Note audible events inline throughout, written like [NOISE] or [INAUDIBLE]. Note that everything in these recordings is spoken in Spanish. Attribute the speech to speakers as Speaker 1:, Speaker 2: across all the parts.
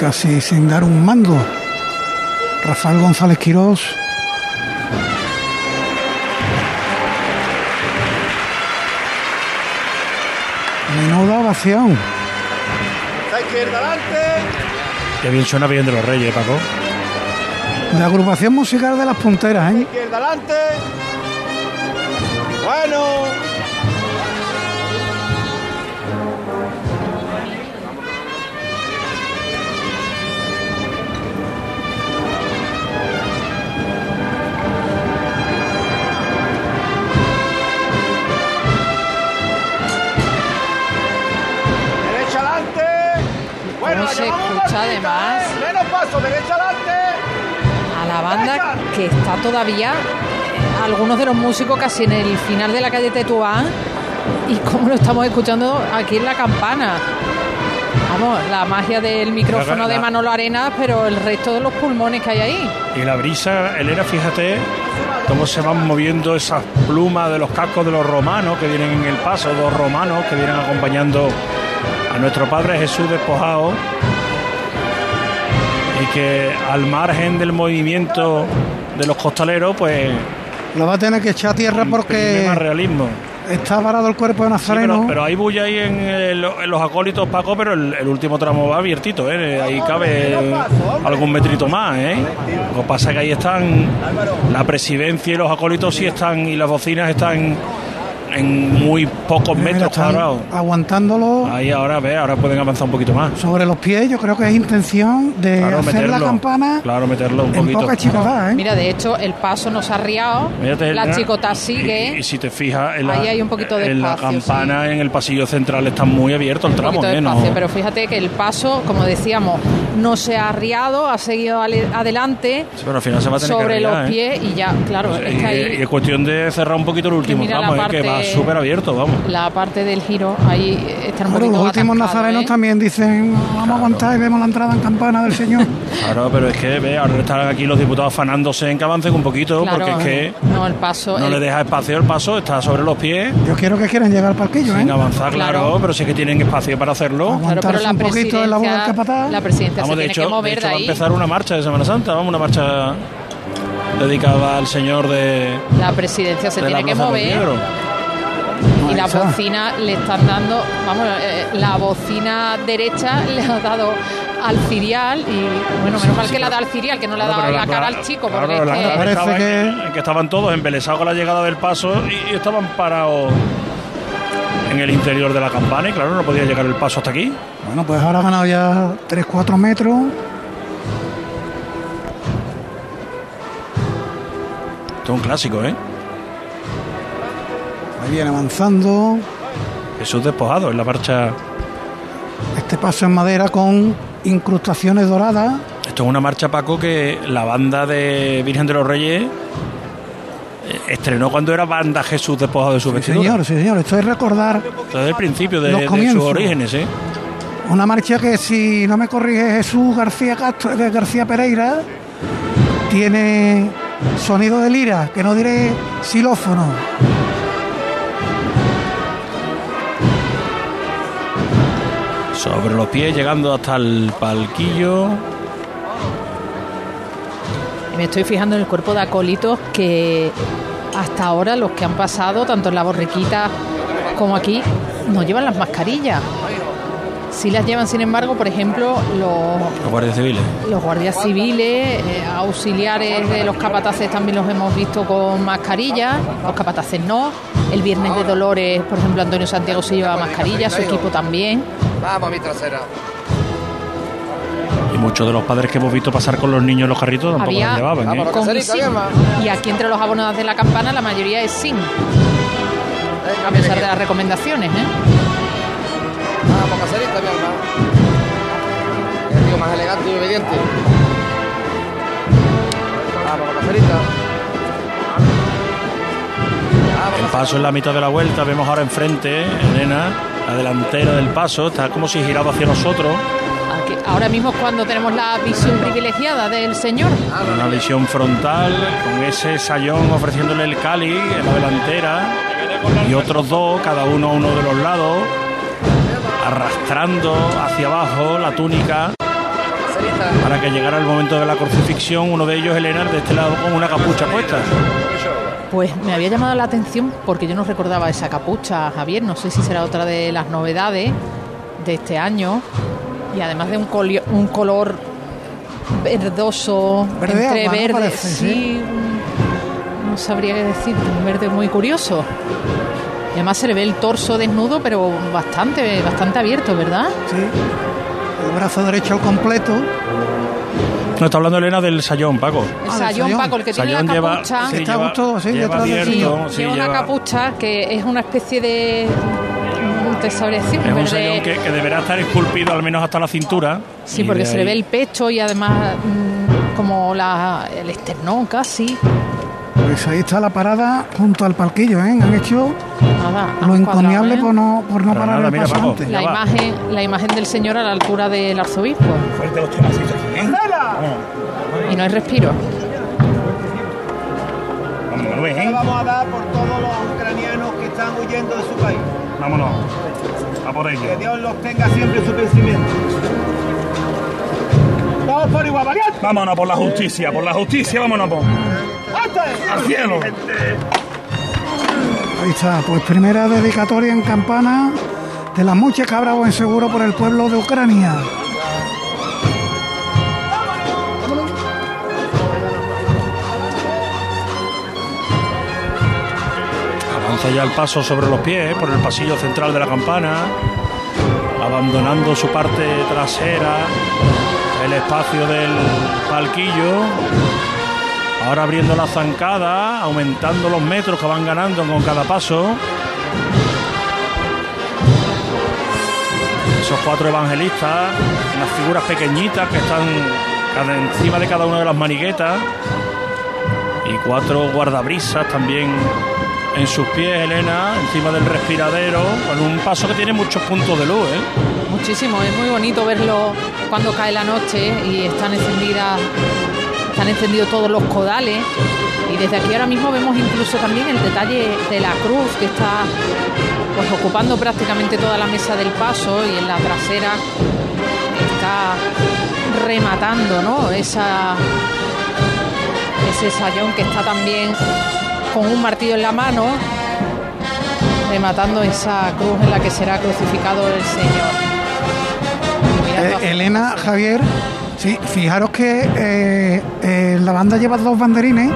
Speaker 1: casi sin dar un mando. Rafael González Quirós. Menuda ovación.
Speaker 2: La izquierda adelante.
Speaker 3: Qué bien suena bien de los Reyes, Paco.
Speaker 1: De agrupación musical de las punteras, ¿eh?
Speaker 2: Izquierda adelante. Bueno.
Speaker 4: Se escucha, además?
Speaker 2: Menos paso, derecha adelante.
Speaker 4: a la banda que está todavía algunos de los músicos casi en el final de la calle Tetuán y como lo estamos escuchando aquí en la campana. Vamos, la magia del micrófono de Manolo Arenas, pero el resto de los pulmones que hay ahí.
Speaker 3: Y la brisa, Elena, fíjate cómo se van moviendo esas plumas de los cascos de los romanos que vienen en el paso, dos romanos que vienen acompañando nuestro Padre Jesús despojado. Y que al margen del movimiento de los costaleros, pues
Speaker 1: Lo va a tener que echar a tierra porque
Speaker 3: más realismo.
Speaker 1: está varado el cuerpo de
Speaker 3: Sí,
Speaker 1: Nazareno.
Speaker 3: pero, pero hay bulla ahí en, el- en los acólitos, Paco, pero el, el último tramo va abiertito, ¿eh? Ahí cabe algún metrito más, ¿eh? Lo que pasa es que ahí están, la presidencia y los acólitos sí están, y las bocinas están en muy pocos
Speaker 1: Mira,
Speaker 3: metros cuadrados.
Speaker 1: aguantándolo
Speaker 3: Ahí ahora, ve, ahora pueden avanzar un poquito más.
Speaker 1: sobre los pies. Yo creo que es intención de
Speaker 3: Claro,
Speaker 1: hacer
Speaker 3: meterlo.
Speaker 1: la campana
Speaker 3: Claro, meterlo un
Speaker 1: en
Speaker 3: poquito.
Speaker 1: poca chicotá, ¿eh?
Speaker 4: Mira, de hecho, el paso nos ha riado,
Speaker 3: Mírate,
Speaker 4: la chicota
Speaker 3: y-
Speaker 4: sigue.
Speaker 3: Y, si te fijas, en la,
Speaker 4: Ahí hay un poquito de
Speaker 3: en la campana, en el pasillo central, está muy abierto el
Speaker 4: un
Speaker 3: tramo,
Speaker 4: poquito de.
Speaker 3: No-
Speaker 4: espacio, pero fíjate que el paso, como decíamos, no se ha arriado, ha seguido adelante
Speaker 3: Sí, pero al final se va a tener que
Speaker 4: sobre los
Speaker 3: arriar, ¿eh?
Speaker 4: pies y ya, claro, es
Speaker 3: y,
Speaker 4: que ahí
Speaker 3: y es cuestión de cerrar un poquito el último
Speaker 4: mira
Speaker 3: tramo, ¿eh? que va súper abierto, vamos.
Speaker 4: la parte del giro ahí está un
Speaker 1: Claro,
Speaker 4: poquito
Speaker 1: los últimos
Speaker 4: atascado,
Speaker 1: nazarenos
Speaker 4: ¿eh?
Speaker 1: también dicen, vamos a aguantar y vemos la entrada en campana del Señor. [LAUGHS]
Speaker 3: Claro, pero es que ve, ahora están aquí los diputados afanándose en que avancen un poquito,
Speaker 4: Claro,
Speaker 3: porque es que
Speaker 4: no el paso
Speaker 3: no
Speaker 4: el-
Speaker 3: le deja espacio el paso, está sobre los pies,
Speaker 1: Yo quiero que quieran llegar al parquillo, ¿eh?
Speaker 3: sin avanzar, claro,
Speaker 4: Claro.
Speaker 3: pero sí que tienen espacio para hacerlo.
Speaker 1: Vamos.
Speaker 4: claro, pero la
Speaker 1: aguantarse un poquito en la boca del capataz.
Speaker 4: la presidencia
Speaker 3: Vamos,
Speaker 4: se
Speaker 3: de
Speaker 4: tiene
Speaker 3: hecho,
Speaker 4: que
Speaker 3: de
Speaker 4: mover
Speaker 3: hecho
Speaker 4: de
Speaker 3: va a empezar una marcha de Semana Santa, vamos, una marcha dedicada al Señor de,
Speaker 4: La presidencia se
Speaker 3: de la
Speaker 4: tiene que mover. Y la bocina le están dando, vamos, eh, la bocina derecha [LAUGHS] le ha dado al cirial y bueno, menos mal que la da al cirial, que no le ha dado la cara al chico,
Speaker 3: claro,
Speaker 4: porque
Speaker 3: la
Speaker 4: es que-
Speaker 1: Parece
Speaker 3: estaba en-
Speaker 1: que-
Speaker 3: en que estaban todos embelesados con la llegada del paso y, y estaban parados en el interior de la campana y claro, no podía llegar el paso hasta aquí.
Speaker 1: Bueno, pues ahora ha ganado ya 3-4 metros.
Speaker 3: Esto es un clásico, ¿eh?
Speaker 1: Ahí viene avanzando.
Speaker 3: Jesús despojado en la marcha.
Speaker 1: Este paso en madera con incrustaciones doradas.
Speaker 3: Esto es una marcha, Paco, que la banda de Virgen de los Reyes eh, estrenó cuando era banda Jesús despojado de su
Speaker 1: Sí,
Speaker 3: vestidura.
Speaker 1: señor, sí, señor. Esto es recordar
Speaker 3: Desde el principio de, de sus orígenes, ¿eh?
Speaker 1: una marcha que, si no me corrige Jesús García Castro, eh, García Pereira, tiene sonido de lira, que no diré xilófono.
Speaker 3: Sobre los pies, llegando hasta el palquillo.
Speaker 4: Me estoy fijando en el cuerpo de acólitos que hasta ahora los que han pasado, tanto en la borriquita como aquí, no llevan las mascarillas. Sí las llevan, sin embargo, por ejemplo, los,
Speaker 3: Los guardias civiles.
Speaker 4: los guardias civiles, eh, auxiliares de los capataces también los hemos visto con mascarilla, los capataces no. El viernes de Dolores, por ejemplo, Antonio Santiago se lleva mascarilla, su equipo también.
Speaker 2: Vamos, mi trasera.
Speaker 3: Y muchos de los padres que hemos visto pasar con los niños en los carritos tampoco
Speaker 4: Había-
Speaker 3: los llevaban, ¿eh?
Speaker 4: Con y aquí entre los abonados de la campana la mayoría es sin, a pesar de las recomendaciones. ¿eh?
Speaker 2: Mi alma. El tío más elegante y obediente. Vamos.
Speaker 3: El paso en la mitad de la vuelta, vemos ahora enfrente, Elena, la delantera del paso, está como si giraba hacia nosotros,
Speaker 4: Aquí- ahora mismo es cuando tenemos la visión privilegiada del Señor.
Speaker 3: una visión frontal, con ese sayón ofreciéndole el cáliz en la delantera, y otros dos, cada uno a uno de los lados, arrastrando hacia abajo la túnica para que llegara el momento de la crucifixión. Uno de ellos, Elena, de este lado con una capucha puesta.
Speaker 4: Pues me había llamado la atención porque yo no recordaba esa capucha, Javier. No sé si será otra de las novedades de este año. Y además de un, colio- un color verdoso,
Speaker 1: Verde
Speaker 4: entre verde,
Speaker 1: Parece,
Speaker 4: sí,
Speaker 1: sí.
Speaker 4: un- no sabría qué decir, un verde muy curioso. Y además se le ve el torso desnudo, pero bastante, bastante abierto, ¿verdad?
Speaker 1: Sí. El brazo derecho al completo.
Speaker 3: No está hablando Elena del sayón, Paco.
Speaker 4: El
Speaker 1: Ah,
Speaker 4: sayón,
Speaker 1: sayón.
Speaker 4: Paco, el que tiene
Speaker 3: Sayón
Speaker 4: la
Speaker 3: lleva,
Speaker 4: capucha.
Speaker 1: Sí, está justo así,
Speaker 3: lleva
Speaker 1: detrás del
Speaker 3: abierto, sí,
Speaker 4: Tiene una
Speaker 3: lleva-
Speaker 4: capucha que es una especie de. No te sabré decir,
Speaker 3: Es un sayón que, que deberá estar esculpido al menos hasta la cintura.
Speaker 4: Sí, porque se le
Speaker 3: ahí-
Speaker 4: ve el pecho y además mm, como la, el esternón casi.
Speaker 1: Pues ahí está la parada junto al palquillo, ¿eh? Han hecho
Speaker 4: Nada,
Speaker 1: lo encomiable
Speaker 4: ¿eh?
Speaker 1: por no, por no
Speaker 3: Para
Speaker 1: parar
Speaker 3: nada, mira,
Speaker 1: antes.
Speaker 4: La
Speaker 3: va.
Speaker 4: imagen, la imagen del señor a la altura del arzobispo.
Speaker 3: Fuerte los tomacitos aquí, ¿eh?
Speaker 4: Y no hay respiro.
Speaker 3: Vamos,
Speaker 5: Le
Speaker 3: ¿eh?
Speaker 5: vamos a dar por todos los ucranianos que están huyendo de su país.
Speaker 3: Vámonos. A por
Speaker 5: Que
Speaker 3: ello.
Speaker 5: Dios los tenga siempre en su pensamiento. Todos por igual, valiente.
Speaker 3: Vámonos por la justicia, por la justicia, vámonos por... Al cielo.
Speaker 1: Ahí está, pues primera dedicatoria en campana de las muchas que habrá buen seguro por el pueblo de Ucrania.
Speaker 3: Avanza ya el paso sobre los pies ¿eh? por el pasillo central de la campana, abandonando su parte trasera, el espacio del palquillo. Ahora abriendo la zancada, aumentando los metros que van ganando con cada paso. Esos cuatro evangelistas, unas figuras pequeñitas que están encima de cada una de las maniguetas. Y cuatro guardabrisas también en sus pies, Elena, encima del respiradero, con un paso que tiene muchos puntos de luz, ¿eh?
Speaker 4: Muchísimo, es muy bonito verlo cuando cae la noche y están encendidas, están encendidos todos los codales. Y desde aquí ahora mismo vemos incluso también el detalle de la cruz que está pues ocupando prácticamente toda la mesa del paso y en la trasera está rematando, ¿no? Esa ese sayón que está también con un martillo en la mano rematando esa cruz en la que será crucificado el Señor.
Speaker 1: Eh, Elena, Javier, sí, fijaros que eh, eh, la banda lleva dos banderines.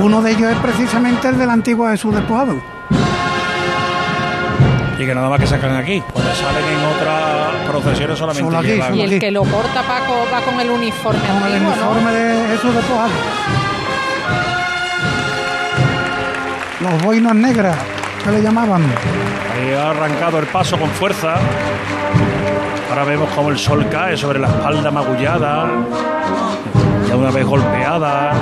Speaker 1: Uno de ellos es precisamente el del antiguo Jesús despojado.
Speaker 3: Y que nada más que sacan aquí. Cuando salen en otras procesiones solamente
Speaker 1: Solo aquí,
Speaker 3: llevan-
Speaker 1: solo
Speaker 4: Y el
Speaker 1: aquí.
Speaker 4: que lo porta Paco va con el uniforme
Speaker 1: Con el
Speaker 4: antiguo, ¿no?
Speaker 1: uniforme de Jesús despojado. Los boinas negras, que le llamaban.
Speaker 3: Ahí ha arrancado el paso con fuerza. Ahora vemos como el sol cae sobre la espalda magullada, ya una vez golpeada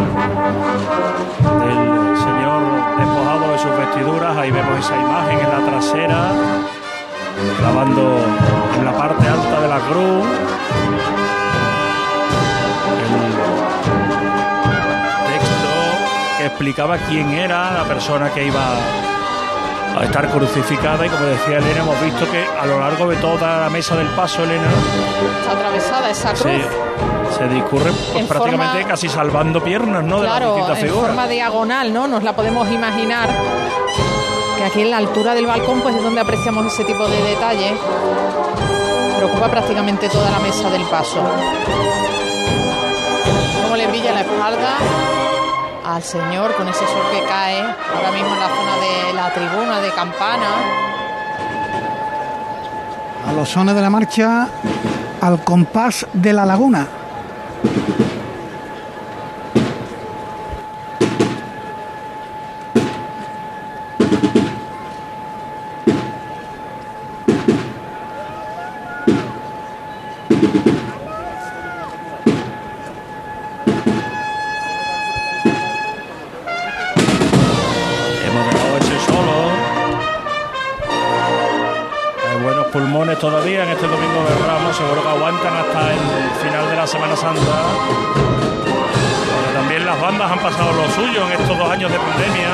Speaker 3: del señor despojado de sus vestiduras. Ahí vemos esa imagen en la trasera, clavando en la parte alta de la cruz. El texto que explicaba quién era la persona que iba a estar crucificada y como decía Elena hemos visto que a lo largo de toda la mesa del paso Elena
Speaker 4: Está atravesada esa cruz.
Speaker 3: se, se discurre pues,
Speaker 4: En
Speaker 3: prácticamente
Speaker 4: forma-
Speaker 3: casi salvando piernas ¿no? de distintas
Speaker 4: en
Speaker 3: figuras
Speaker 4: forma diagonal, ¿no? Nos la podemos imaginar. Que aquí en la altura del balcón, pues es donde apreciamos ese tipo de detalles. Pero ocupa prácticamente toda la mesa del paso. Cómo le brilla la espalda al señor con ese sol que cae ahora mismo en la zona de la tribuna de campana.
Speaker 1: A los sones de la marcha, al compás de la laguna.
Speaker 3: Santa también las bandas han pasado lo suyo en estos dos años de pandemia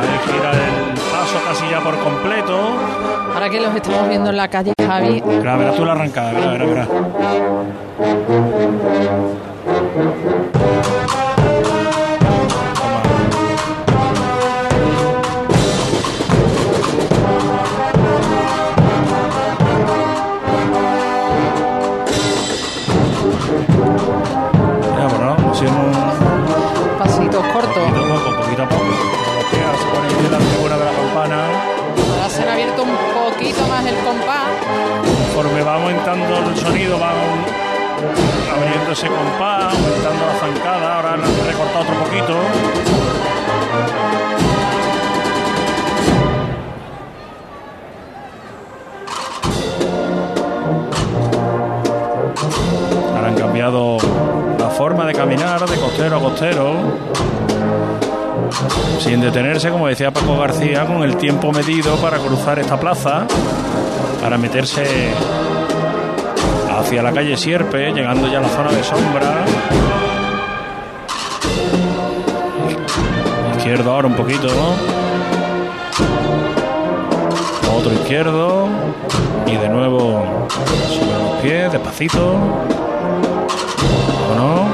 Speaker 3: Ahí gira el paso casi ya por completo.
Speaker 4: Ahora que los estamos viendo en la calle, Javi.
Speaker 3: Verá, verá tú la arrancada, verá, verá, verá. Sonido, va abriendo ese compás, aumentando la zancada. Ahora han recortado otro poquito. Ahora han cambiado la forma de caminar de costero a costero. Sin detenerse, como decía Paco García, con el tiempo medido para cruzar esta plaza para meterse hacia la calle Sierpe, llegando ya a la zona de sombra. Izquierdo ahora un poquito. Otro izquierdo. Y de nuevo sobre los pies, despacito. ¿O no?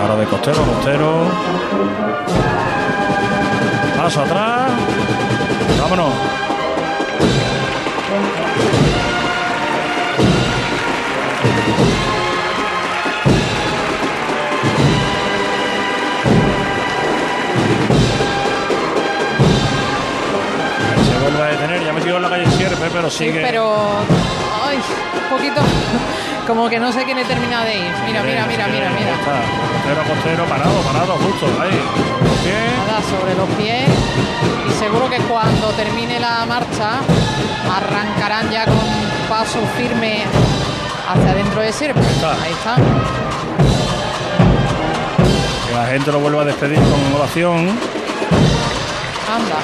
Speaker 3: Ahora de costero costero. Paso atrás. Vámonos. En la calle Sierpe, pero
Speaker 4: Sí,
Speaker 3: sigue.
Speaker 4: pero. Ay, un poquito. [LAUGHS] Como que no sé quién he terminado de ir. Mira, mira, mira, mira,
Speaker 3: Ahí
Speaker 4: mira.
Speaker 3: está, Costero costero, parado, parado, justo, ahí, sobre los pies.
Speaker 4: Nada sobre los pies. Y seguro que cuando termine la marcha arrancarán ya con paso firme hacia adentro de
Speaker 3: está.
Speaker 4: Ahí está.
Speaker 3: Que la gente lo vuelva a despedir con ovación.
Speaker 4: Anda.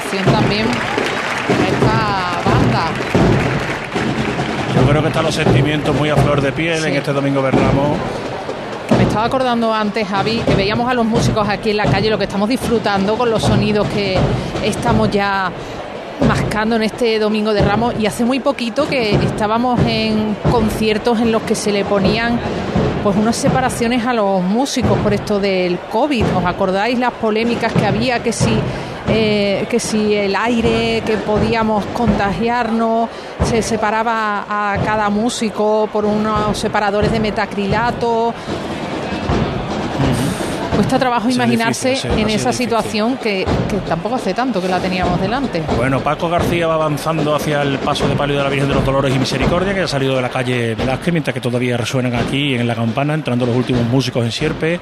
Speaker 4: También a esta banda.
Speaker 3: Yo creo que están los sentimientos muy a flor de piel
Speaker 4: Sí.
Speaker 3: en este domingo Berramo.
Speaker 4: Me estaba acordando antes, Javi, que veíamos a los músicos aquí en la calle, lo que estamos disfrutando con los sonidos que estamos ya mascando en este domingo de Ramos y hace muy poquito que estábamos en conciertos en los que se le ponían pues unas separaciones a los músicos por esto del COVID. ¿Os acordáis las polémicas que había que si eh, que si el aire, que podíamos contagiarnos, se separaba a cada músico por unos separadores de metacrilato. Cuesta trabajo imaginarse
Speaker 3: difícil, sí,
Speaker 4: en esa
Speaker 3: difícil.
Speaker 4: situación que, que tampoco hace tanto que la teníamos delante.
Speaker 3: Bueno, Paco García va avanzando hacia el paso de palio de la Virgen de los Dolores y Misericordia, que ha salido de la calle Velázquez, mientras que todavía resuenan aquí en la campana, entrando los últimos músicos en Sierpe.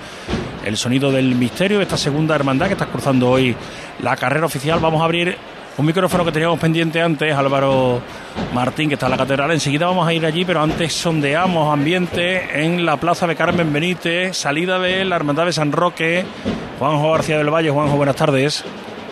Speaker 3: El sonido del misterio, esta segunda hermandad que está cruzando hoy la carrera oficial. Vamos a abrir un micrófono que teníamos pendiente antes, Álvaro Martín, que está en la catedral. Enseguida vamos a ir allí, pero antes sondeamos ambiente en la plaza de Carmen Benítez, salida de la hermandad de San Roque. Juanjo García del Valle, Juanjo, buenas tardes.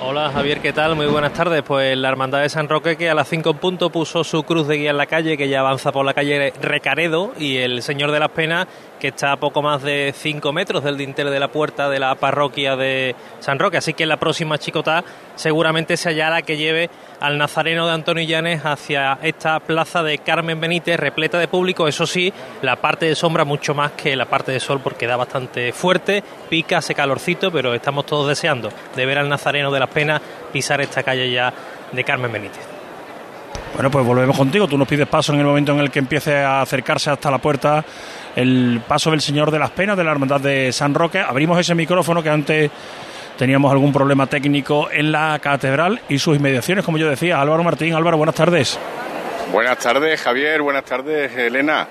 Speaker 6: Hola Javier, ¿qué tal? Muy buenas tardes. Pues la Hermandad de San Roque que a las 5 en punto puso su cruz de guía en la calle, que ya avanza por la calle Recaredo, y el Señor de las Penas que está a poco más de 5 metros del dintel de la puerta de la parroquia de San Roque. Así que la próxima chicotá seguramente sea la que lleve al Nazareno de Antonio Llanes hacia esta plaza de Carmen Benítez repleta de público. Eso sí, la parte de sombra mucho más que la parte de sol porque da bastante fuerte, pica, hace calorcito, pero estamos todos deseando de ver al Nazareno de las Penas pisar esta calle ya de Carmen Benítez.
Speaker 3: Bueno, pues volvemos contigo. Tú nos pides paso en el momento en el que empiece a acercarse hasta la puerta el paso del Señor de las Penas de la Hermandad de San Roque. Abrimos ese micrófono que antes teníamos algún problema técnico en la catedral y sus inmediaciones, como yo decía. Álvaro Martín, Álvaro, buenas tardes.
Speaker 7: Buenas tardes, Javier. Buenas tardes, Elena.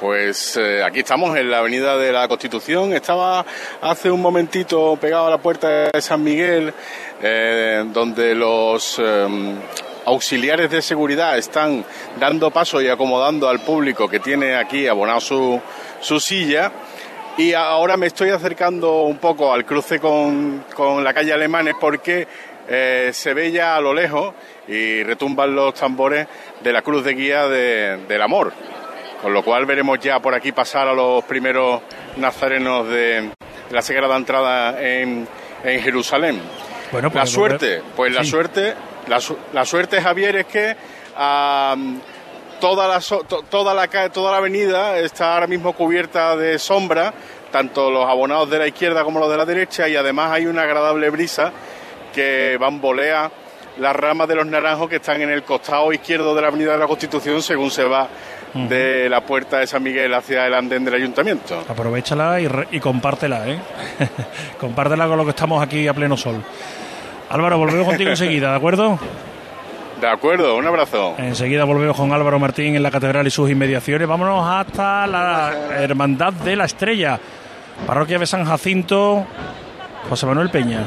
Speaker 7: Pues eh, aquí estamos en la Avenida de la Constitución. Estaba hace un momentito pegado a la puerta de San Miguel, eh, donde los eh, auxiliares de seguridad están dando paso y acomodando al público que tiene aquí abonado su, su silla. Y ahora me estoy acercando un poco al cruce con, con la calle Alemanes porque eh, se ve ya a lo lejos y retumban los tambores de la cruz de guía de- del amor. Con lo cual veremos ya por aquí pasar a los primeros nazarenos de la Sagrada Entrada en, en Jerusalén.
Speaker 3: Bueno,
Speaker 7: la
Speaker 3: pues,
Speaker 7: suerte, pues la suerte, la, su- la suerte, Javier, es que toda, la, to- toda, la, toda la avenida está ahora mismo cubierta de sombra, tanto los abonados de la izquierda como los de la derecha, y además hay una agradable brisa que bambolea las ramas de los naranjos que están en el costado izquierdo de la avenida de la Constitución según se va de la puerta de San Miguel hacia el andén del ayuntamiento.
Speaker 3: Aprovechala y, re- y compártela, ¿eh? [LAUGHS] compártela con lo que estamos aquí a pleno sol. Álvaro, volvemos contigo enseguida, ¿de acuerdo?
Speaker 7: De acuerdo, un abrazo.
Speaker 3: Enseguida volvemos con Álvaro Martín en la catedral y sus inmediaciones. Vámonos hasta la Hermandad de la Estrella, parroquia de San Jacinto, José Manuel Peña.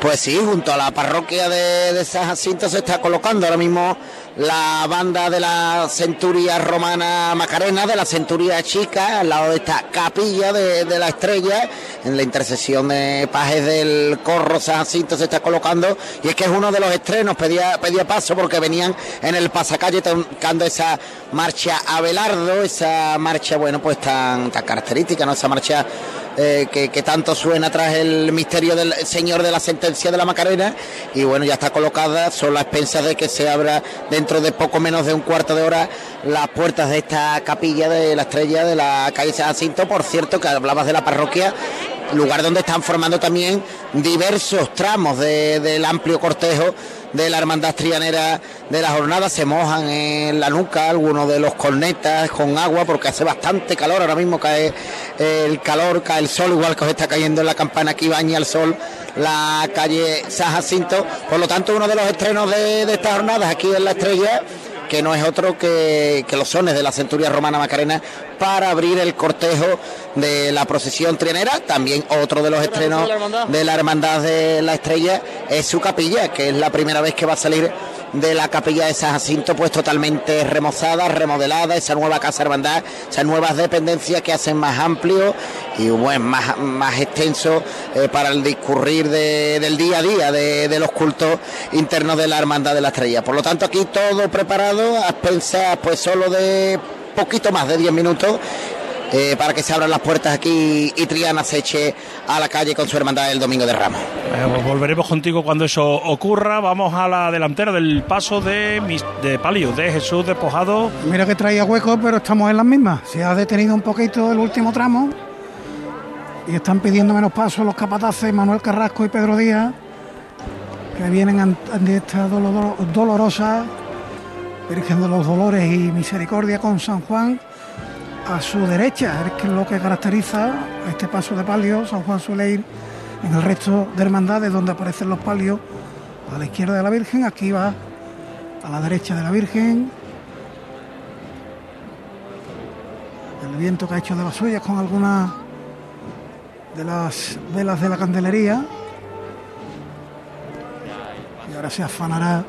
Speaker 8: Pues sí, junto a la parroquia de, de San Jacinto se está colocando ahora mismo la banda de la centuria romana Macarena, de la centuria chica, al lado de esta capilla de, de la estrella, en la intersección de pajes del corro San Jacinto se está colocando, y es que es uno de los estrenos, pedía, pedía paso porque venían en el pasacalle tocando esa marcha Abelardo, esa marcha, bueno, pues tan, tan característica, ¿no? Esa marcha eh, que, que tanto suena tras el misterio del señor de la sentencia de la Macarena y bueno ya está colocada solo a expensas de que se abra dentro de poco menos de un cuarto de hora las puertas de esta capilla de la estrella de la calle San Jacinto. Por cierto que hablabas de la parroquia lugar donde están formando también diversos tramos de- del amplio cortejo de la hermandad trianera de la jornada. Se mojan en la nuca algunos de los cornetas con agua porque hace bastante calor. Ahora mismo cae el calor cae el sol igual que os está cayendo en la campana aquí baña el sol la calle San Jacinto. Por lo tanto uno de los estrenos de, de estas jornadas aquí en la estrella que no es otro que, que los sones de la centuria romana Macarena para abrir el cortejo de la procesión trianera. También otro de los estrenos de la Hermandad de la Estrella es su capilla, que es la primera vez que va a salir de la capilla de San Jacinto, pues totalmente remozada, remodelada, esa nueva casa hermandad, esas nuevas dependencias que hacen más amplio y bueno, más, más extenso eh, para el discurrir de- del día a día de, los cultos internos de la Hermandad de la Estrella. Por lo tanto, aquí todo preparado, a expensas pues solo de poquito más de 10 minutos. Eh, para que se abran las puertas aquí y Triana se eche a la calle con su hermandad el domingo de Ramos.
Speaker 3: Eh, pues volveremos contigo cuando eso ocurra. Vamos a la delantera del paso de, mis- de palio, de Jesús despojado.
Speaker 1: Mira que traía hueco, pero estamos en las mismas. Se ha detenido un poquito el último tramo y están pidiendo menos paso los capataces Manuel Carrasco y Pedro Díaz, que vienen an- de esta dolo- dolorosa Virgen de los Dolores y Misericordia con San Juan a su derecha, es lo que caracteriza a este paso de palio. San Juan suele ir en el resto de hermandades donde aparecen los palios a la izquierda de la Virgen, aquí va a la derecha de la Virgen. El viento que ha hecho de las suyas con algunas de las velas de la candelería. Y ahora se afanará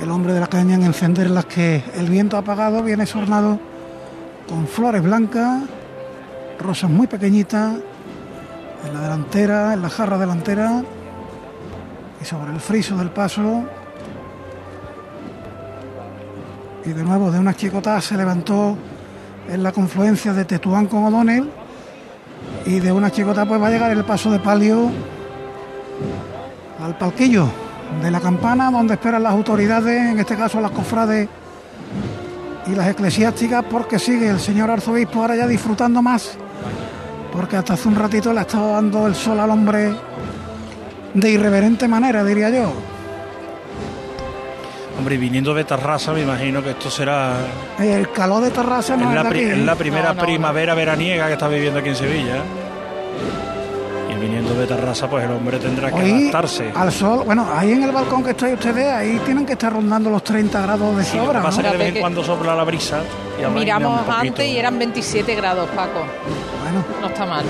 Speaker 1: el hombre de la caña en encender las que el viento ha apagado. Viene sornado con flores blancas, rosas muy pequeñitas, en la delantera, en la jarra delantera y sobre el friso del paso. Y de nuevo de una chicota se levantó en la confluencia de Tetuán con O'Donnell. Y de una chicota pues va a llegar el paso de palio al palquillo de la campana donde esperan las autoridades, en este caso las cofrades y las eclesiásticas, porque sigue el señor arzobispo ahora ya disfrutando más, porque hasta hace un ratito le ha estado dando el sol al hombre de irreverente manera, diría yo.
Speaker 3: Hombre, y viniendo de Tarrasa, me imagino que esto será
Speaker 1: El calor de terraza no
Speaker 3: es
Speaker 1: es,
Speaker 3: la, pri- es la primera
Speaker 4: No, no,
Speaker 3: primavera veraniega que está viviendo aquí en Sevilla. Viniendo de Tarrasa, pues el hombre tendrá que
Speaker 1: Hoy,
Speaker 3: adaptarse.
Speaker 1: al sol, bueno, ahí en el balcón que estáis ustedes, ahí tienen que estar rondando los 30 grados de
Speaker 3: Sí, lo que
Speaker 1: sobra,
Speaker 3: pasa
Speaker 1: ¿no?
Speaker 3: es que de vez en cuando sopla la brisa y
Speaker 4: Miramos antes y eran 27 grados, Paco.
Speaker 1: Bueno,
Speaker 4: No está mal.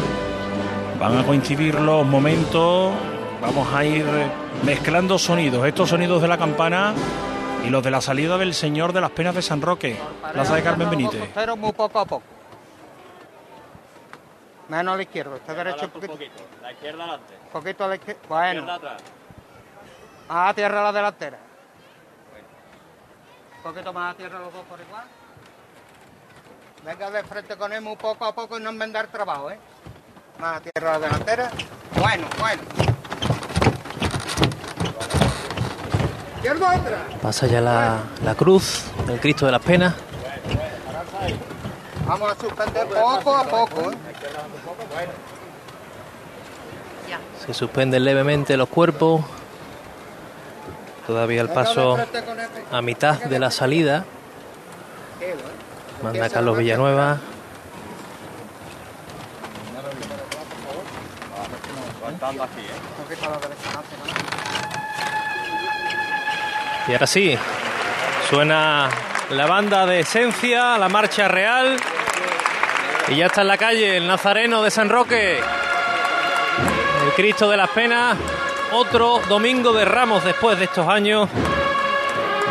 Speaker 3: Van a coincidir los momentos, vamos a ir mezclando sonidos, estos sonidos de la campana y los de la salida del Señor de las Penas de San Roque, Plaza de Carmen Benítez.
Speaker 5: Pero muy poco a poco. Menos a la izquierda, está derecho un poquito.
Speaker 6: La izquierda adelante.
Speaker 5: poquito a la izquierda. Bueno, a tierra la delantera. Un poquito más a tierra los dos por igual. Venga de frente con él muy poco a poco y no me dar trabajo, ¿eh? Más tierra a la delantera. Bueno, bueno. Izquierda otra.
Speaker 6: Pasa ya la, la cruz del Cristo de las Penas.
Speaker 5: Vamos a suspender poco a poco, ¿eh?
Speaker 6: Se suspenden levemente los cuerpos. Todavía el paso a mitad de la salida. Manda Carlos Villanueva. Y ahora sí, suena la banda de esencia, la marcha real. Y ya está en la calle el Nazareno de San Roque. El Cristo de las Penas. Otro domingo de Ramos después de estos años.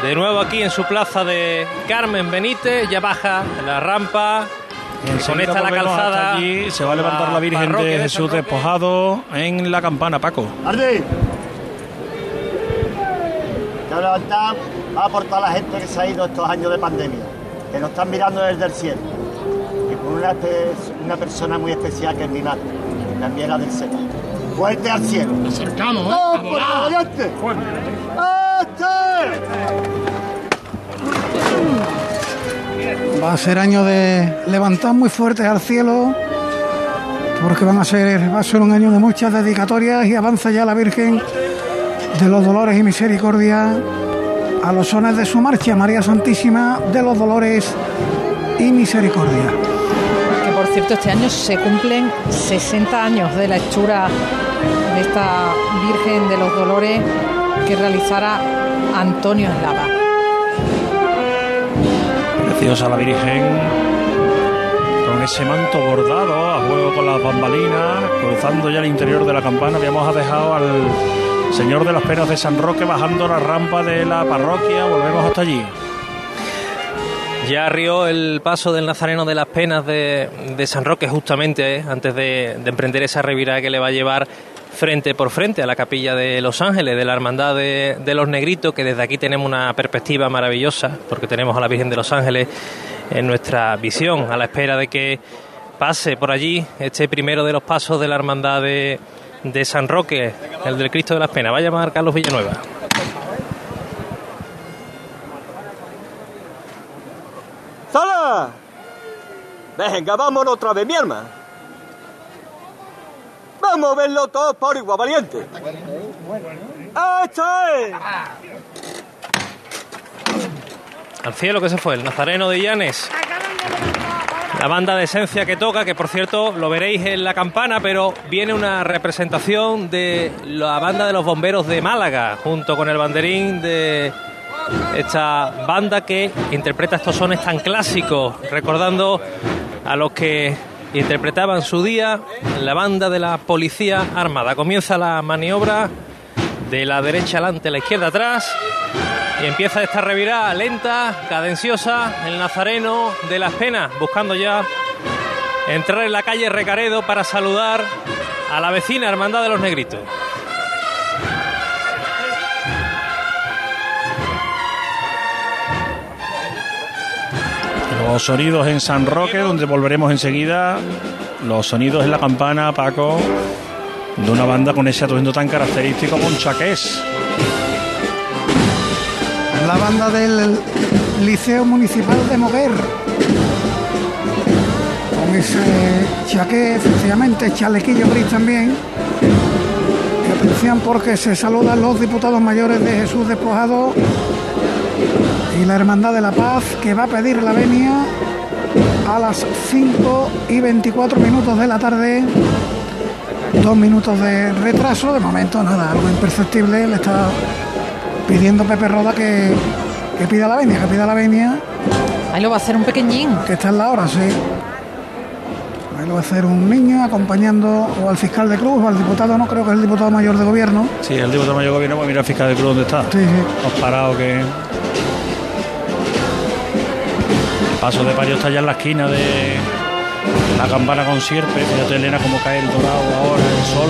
Speaker 6: De nuevo aquí en su plaza de Carmen Benítez. Ya baja la rampa. Con esta la calzada.
Speaker 3: allí, se va a levantar la Virgen de Jesús despojado en la campana, Paco.
Speaker 9: Quiero levantar a por toda la gente que se ha ido estos años de pandemia, que nos están mirando desde el cielo. Una, una persona muy especial que es mi madre, también era del cielo. ¡Fuerte al cielo! ¡Nos acercamos, ¡Eh! por adelante!
Speaker 1: Va a ser año de levantar muy fuertes al cielo, porque van a ser, va a ser un año de muchas dedicatorias y avanza ya la Virgen de los Dolores y Misericordia a los sones de su marcha, María Santísima de los Dolores y Misericordia.
Speaker 4: Cierto, este año se cumplen 60 años de la hechura de esta Virgen de los Dolores que realizara Antonio Eslava.
Speaker 3: Preciosa la Virgen con ese manto bordado a juego con las bambalinas, cruzando ya el interior de la campana. Habíamos dejado al Señor de las Penas de San Roque bajando la rampa de la parroquia. Volvemos hasta allí.
Speaker 6: Ya arrió el paso del Nazareno de las Penas de, de San Roque justamente eh, antes de, de emprender esa revirada que le va a llevar frente por frente a la capilla de Los Ángeles, de la Hermandad de, los Negritos, que desde aquí tenemos una perspectiva maravillosa, porque tenemos a la Virgen de los Ángeles en nuestra visión, a la espera de que pase por allí este primero de los pasos de la Hermandad de, de San Roque, el del Cristo de las Penas. Va a llamar Carlos Villanueva.
Speaker 9: Venga, vámonos otra vez, mi alma. Vamos a verlo todos por igual, valiente. ¡Esto es!
Speaker 6: Al cielo que se fue, el Nazareno de Llanes. La banda de esencia que toca, que por cierto lo veréis en la campana, pero viene una representación de la banda de los bomberos de Málaga, junto con el banderín de esta banda que interpreta estos sones tan clásicos, recordando a los que interpretaban su día la banda de la Policía Armada. Comienza la maniobra de la derecha adelante, la izquierda atrás. Y empieza esta revirada lenta, cadenciosa, el nazareno de las penas, buscando ya entrar en la calle Recaredo para saludar a la vecina Hermandad de los Negritos.
Speaker 3: Los sonidos en San Roque, donde volveremos enseguida. Los sonidos en la campana, Paco, de una banda con ese atuendo tan característico con chaqués.
Speaker 1: La banda del Liceo Municipal de Moguer. Con ese chaqué, efectivamente, chalequillo gris también. Y atención porque se saludan los diputados mayores de Jesús Despojado y la Hermandad de la Paz que va a pedir la venia a las 5 y 24 minutos de la tarde. Dos minutos de retraso, de momento nada, algo imperceptible. Le está pidiendo Pepe Roda que, que pida la venia, que pida la venia,
Speaker 4: Ahí lo va a hacer un pequeñín.
Speaker 1: que está en la hora, sí. Ahí lo va a hacer un niño acompañando o al fiscal de Cruz o al diputado, no creo que es el diputado mayor de gobierno.
Speaker 3: Sí, el diputado mayor gobierno, pues mira el fiscal de Cruz dónde está.
Speaker 1: Sí, sí.
Speaker 3: Hemos parado que. Paso de Pario está ya en la esquina de la campana con sierpe. Fíjate, Elena, cómo cae el dorado ahora, el sol.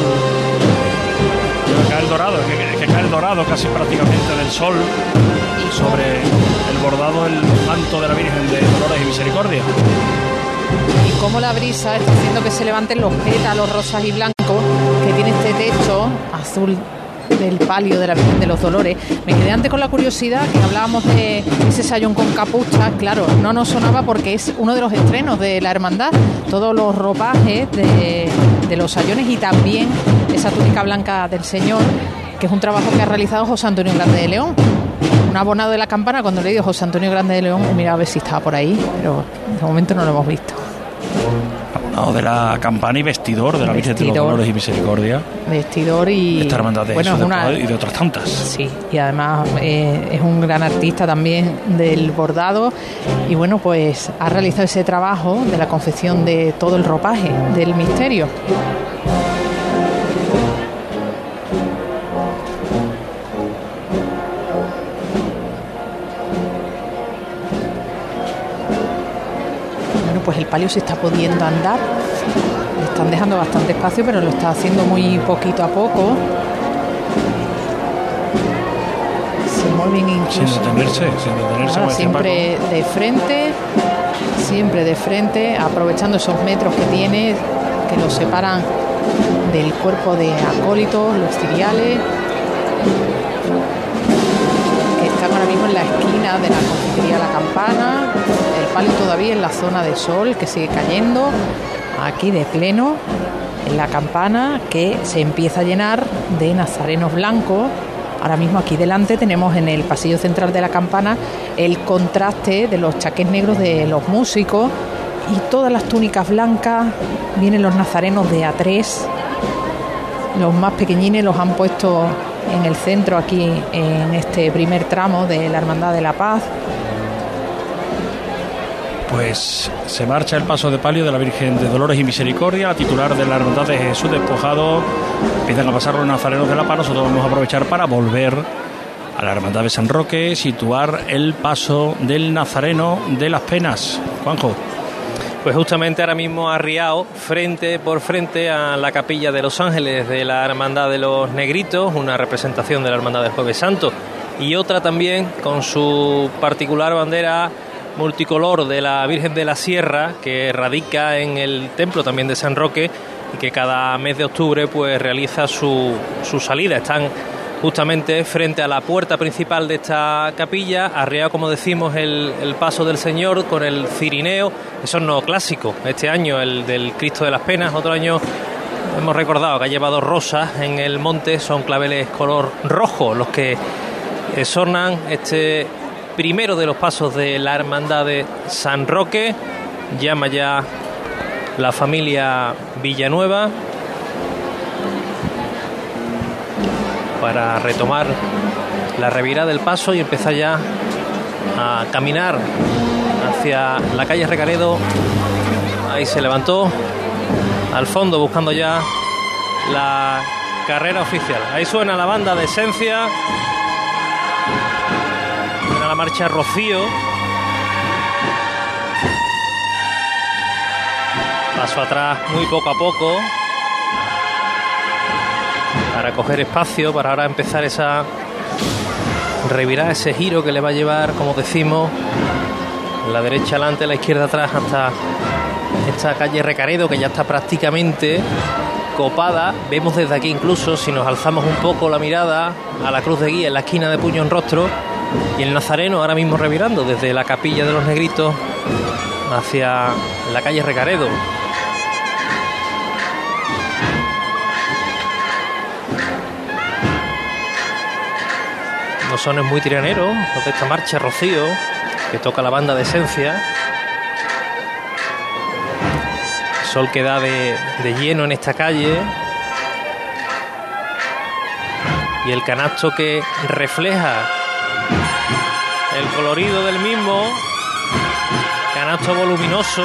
Speaker 3: Cae el dorado, es que, cae el dorado casi prácticamente del sol sobre el bordado, el manto de la Virgen de Dolores y Misericordia.
Speaker 4: y cómo la brisa está haciendo que se levanten los pétalos rosas y blancos que tiene este techo azul del palio de la Virgen de los Dolores. Me quedé antes con la curiosidad que hablábamos de ese sayón con capucha. Claro, no nos sonaba porque es uno de los estrenos de la hermandad. Todos los ropajes de, los sayones y también esa túnica blanca del Señor, que es un trabajo que ha realizado José Antonio Grande de León. Un abonado de la campana, cuando le José Antonio Grande de León, mira a ver si estaba por ahí, pero de momento no lo hemos visto.
Speaker 3: De la campana y vestidor de la Virgen de los. Dolores y Misericordia.
Speaker 4: Vestidor y.
Speaker 3: de esta hermandad de
Speaker 4: bueno,
Speaker 3: Jesús
Speaker 4: una-
Speaker 3: y de otras tantas.
Speaker 4: Sí, y además eh, es un gran artista también del bordado y bueno, pues ha realizado ese trabajo de la confección de todo el ropaje del misterio. Palio se está pudiendo andar. Le están dejando bastante espacio, pero lo está haciendo muy poquito a poco. Se mueven
Speaker 3: Sin
Speaker 4: incluso.
Speaker 3: detenerse, sin detenerse.
Speaker 4: Nada,
Speaker 3: como decía
Speaker 4: siempre de frente, siempre de frente, aprovechando esos metros que tiene, que los separan del cuerpo de acólitos, los ciriales, que están ahora mismo en la esquina de la confitería La Campana, el palio todavía en la zona de sol que sigue cayendo, aquí de pleno, en la campana que se empieza a llenar de nazarenos blancos. Ahora mismo aquí delante tenemos en el pasillo central de la campana el contraste de los chaqués negros de los músicos y todas las túnicas blancas. Vienen los nazarenos de A3. Los más pequeñines los han puesto en el centro aquí en este primer tramo de la Hermandad de la Paz.
Speaker 3: Pues se marcha el paso de palio de la Virgen de Dolores y Misericordia, la titular de la Hermandad de Jesús Despojado. Empiezan a pasar los nazarenos de la paz. Nosotros vamos a aprovechar para volver a la Hermandad de San Roque, situar el paso del Nazareno de las Penas. Juanjo.
Speaker 6: Pues justamente ahora mismo arriado, frente por frente a la capilla de los ángeles de la Hermandad de los Negritos, una representación de la Hermandad del Jueves Santo, y otra también con su particular bandera multicolor de la Virgen de la Sierra, que radica en el templo también de San Roque y que cada mes de octubre pues realiza su, su salida. Están justamente frente a la puerta principal de esta capilla, arriado, como decimos, el, el paso del Señor con el cirineo, eso no clásico, este año el del Cristo de las Penas, otro año hemos recordado que ha llevado rosas en el monte, son claveles color rojo los que eh, sonan este primero de los pasos de la hermandad de San Roque, llama ya la familia Villanueva para retomar la revirada del paso y empezar ya a caminar hacia la calle Recaredo. Ahí se levantó al fondo buscando ya la carrera oficial. Ahí suena la banda de esencia. La marcha Rocío. Paso atrás muy poco a poco para coger espacio, para ahora empezar esa revirada, ese giro que le va a llevar, como decimos, la derecha adelante, la izquierda atrás hasta esta calle Recaredo que ya está prácticamente copada. Vemos desde aquí incluso, si nos alzamos un poco la mirada a la cruz de guía en la esquina de puño en rostro y el nazareno ahora mismo revirando desde la capilla de los negritos hacia la calle Recaredo. Los sones muy tiraneros, de esta marcha Rocío, que toca la banda de esencia. El sol que da de, de lleno en esta calle. Y el canasto que refleja el colorido del mismo. Canasto voluminoso,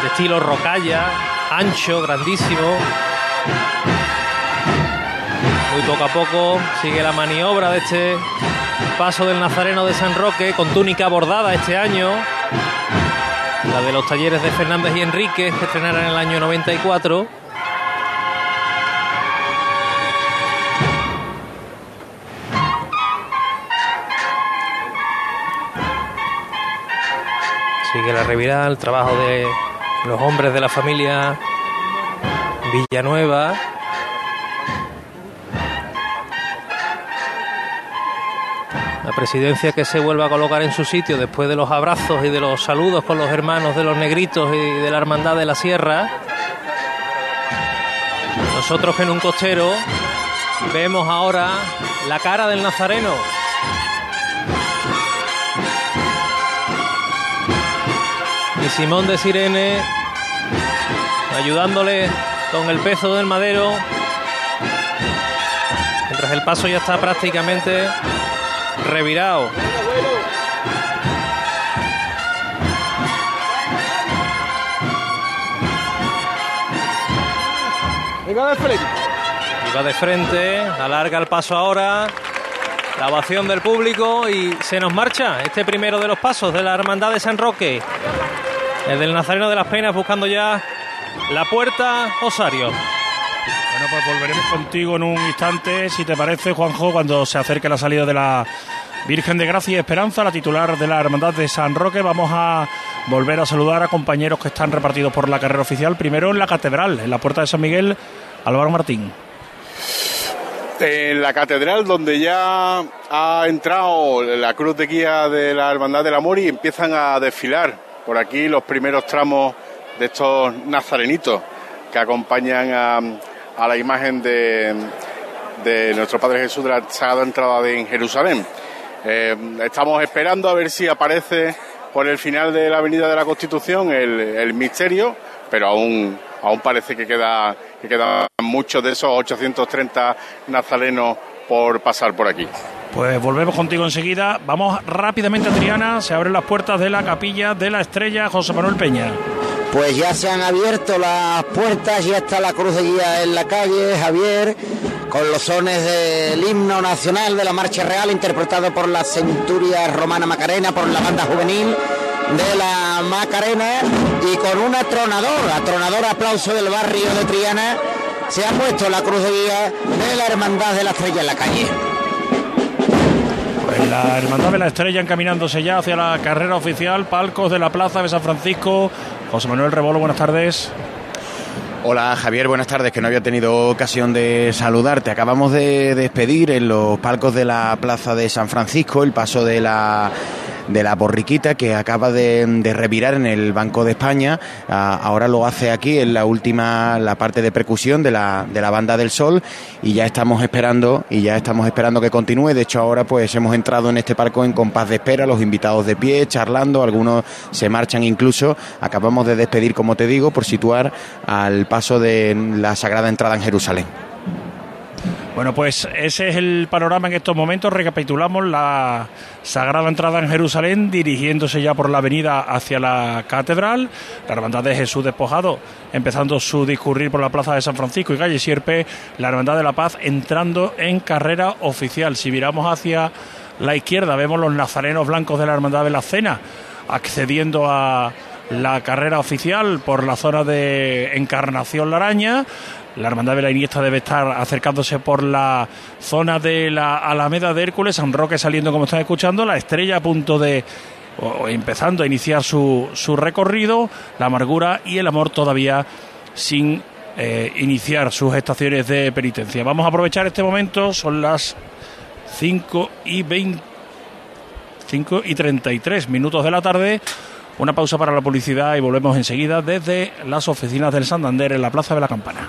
Speaker 6: de estilo rocalla, ancho, grandísimo. Muy poco a poco sigue la maniobra de este paso del Nazareno de San Roque con túnica bordada este año. La de los talleres de Fernández y Enrique que estrenaron en el año 94. Sigue la revirada, el trabajo de los hombres de la familia Villanueva. La presidencia que se vuelve a colocar en su sitio después de los abrazos y de los saludos con los hermanos de los negritos y de la hermandad de la sierra. Nosotros en un costero vemos ahora la cara del nazareno. Simón de Sirene ayudándole con el peso del madero. Mientras el paso ya está prácticamente revirado.
Speaker 2: Venga de frente.
Speaker 6: Y va de frente, alarga el paso ahora. La ovación del público y se nos marcha este primero de los pasos de la Hermandad de San Roque. El del Nazareno de las Penas buscando ya la puerta Osario.
Speaker 3: Bueno, pues volveremos contigo en un instante, si te parece, Juanjo, cuando se acerque la salida de la Virgen de Gracia y Esperanza, la titular de la Hermandad de San Roque. Vamos a volver a saludar a compañeros que están repartidos por la carrera oficial. Primero en la Catedral, en la Puerta de San Miguel, Álvaro Martín.
Speaker 7: En la catedral, donde ya ha entrado la cruz de guía de la Hermandad del Amor y empiezan a desfilar por aquí los primeros tramos de estos nazarenitos que acompañan a, la imagen de, nuestro Padre Jesús de la Sagrada Entrada de en Jerusalén. Eh, estamos esperando a ver si aparece por el final de la Avenida de la Constitución el, el misterio, pero aún, aún parece que queda que quedan muchos de esos 830 nazarenos por pasar por aquí.
Speaker 3: Pues volvemos contigo enseguida. Vamos rápidamente a Triana. Se abren las puertas de la capilla de la estrella José Manuel Peña.
Speaker 8: Pues ya se han abierto las puertas, ya está la cruz de guía en la calle, Javier, con los sones del himno nacional de la Marcha Real, interpretado por la Centuria Romana Macarena, por la banda juvenil de la Macarena, y con un atronador, atronador aplauso del barrio de Triana, se ha puesto la cruz de guía de la Hermandad de la Estrella en la calle.
Speaker 3: La Hermandad de la Estrella encaminándose ya hacia la carrera oficial, palcos de la Plaza de San Francisco. José Manuel Rebolo, buenas tardes.
Speaker 10: Hola Javier, buenas tardes, que no había tenido ocasión de saludarte. Acabamos de despedir en los palcos de la Plaza de San Francisco el paso de la de la borriquita que acaba de, de revirar en el Banco de España. Ah, ahora lo hace aquí en la última, la parte de percusión de la, de la banda del sol y ya estamos esperando y ya estamos esperando que continúe. De hecho ahora pues hemos entrado en este palco en compás de espera, los invitados de pie, charlando, algunos se marchan incluso. Acabamos de despedir, como te digo, por situar al paso de la Sagrada Entrada en Jerusalén.
Speaker 3: Bueno, pues ese es el panorama en estos momentos. Recapitulamos la sagrada entrada en Jerusalén, dirigiéndose ya por la avenida hacia la catedral. La Hermandad de Jesús Despojado, empezando su discurrir por la plaza de San Francisco y calle Sierpe. La Hermandad de la Paz entrando en carrera oficial. Si miramos hacia la izquierda, vemos los nazarenos blancos de la Hermandad de la Cena accediendo a la carrera oficial por la zona de Encarnación La Araña. La Hermandad de la Iniesta debe estar acercándose por la zona de la Alameda de Hércules, San Roque saliendo como están escuchando, la estrella a punto de o empezando a iniciar su, su recorrido, la amargura y el amor todavía sin eh, iniciar sus estaciones de penitencia. Vamos a aprovechar este momento, son las 5 y 20, 5 y 33 minutos de la tarde. Una pausa para la publicidad y volvemos enseguida desde las oficinas del Santander en la Plaza de la Campana.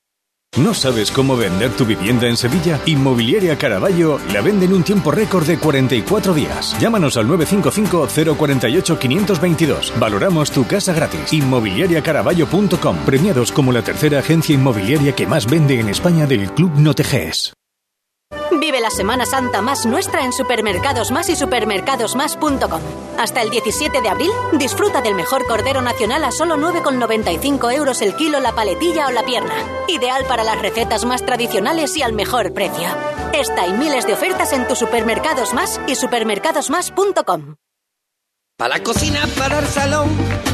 Speaker 11: ¿No sabes cómo vender tu vivienda en Sevilla? Inmobiliaria Caraballo la vende en un tiempo récord de 44 días. Llámanos al 955-048-522. Valoramos tu casa gratis. Inmobiliariacaraballo.com. Premiados como la tercera agencia inmobiliaria que más vende en España del Club Noteges.
Speaker 12: Vive la Semana Santa más nuestra en Supermercados Más y supermercadosmás.com. Hasta el 17 de abril, disfruta del mejor cordero nacional a solo 9,95 euros el kilo, la paletilla o la pierna. Ideal para las recetas más tradicionales y al mejor precio. Esta y miles de ofertas en tu Supermercados Más y supermercadosmás.com.
Speaker 13: Para la cocina, para el salón.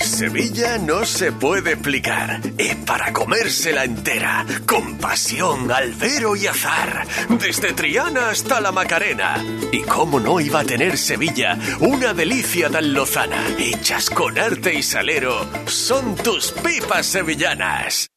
Speaker 14: Sevilla no se puede explicar. Es para comérsela entera. Con pasión, albero y azar. Desde Triana hasta la Macarena. Y cómo no iba a tener Sevilla una delicia tan lozana. Hechas con arte y salero. Son tus pipas sevillanas.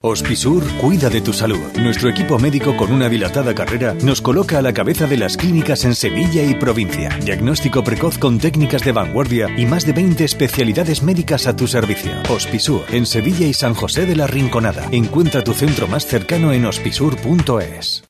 Speaker 11: Hospisur cuida de tu salud. Nuestro equipo médico con una dilatada carrera nos coloca a la cabeza de las clínicas en Sevilla y provincia. Diagnóstico precoz con técnicas de vanguardia y más de 20 especialidades médicas a tu servicio. Hospisur en Sevilla y San José de la Rinconada. Encuentra tu centro más cercano en hospisur.es.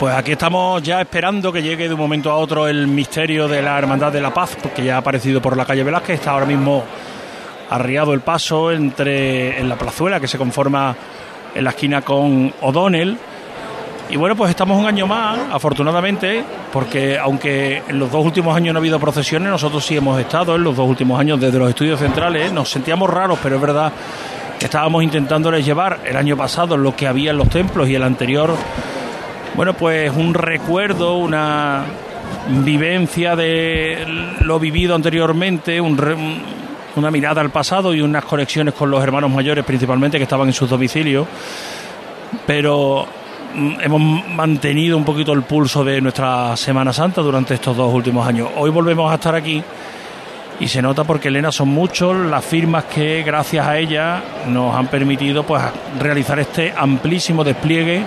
Speaker 3: Pues aquí estamos ya esperando que llegue de un momento a otro el misterio de la Hermandad de la Paz, porque ya ha aparecido por la calle Velázquez, está ahora mismo arriado el paso entre en la plazuela que se conforma en la esquina con O'Donnell. Y bueno, pues estamos un año más, afortunadamente, porque aunque en los dos últimos años no ha habido procesiones, nosotros sí hemos estado en los dos últimos años desde los estudios centrales. Nos sentíamos raros, pero es verdad que estábamos intentándoles llevar el año pasado lo que había en los templos y el anterior bueno, pues un recuerdo, una vivencia de lo vivido anteriormente, un re- un- una mirada al pasado y unas conexiones con los hermanos mayores principalmente que estaban en sus domicilios. Pero mm, hemos mantenido un poquito el pulso de nuestra Semana Santa durante estos dos últimos años. Hoy volvemos a estar aquí y se nota porque Elena son muchos las firmas que gracias a ella nos han permitido pues realizar este amplísimo despliegue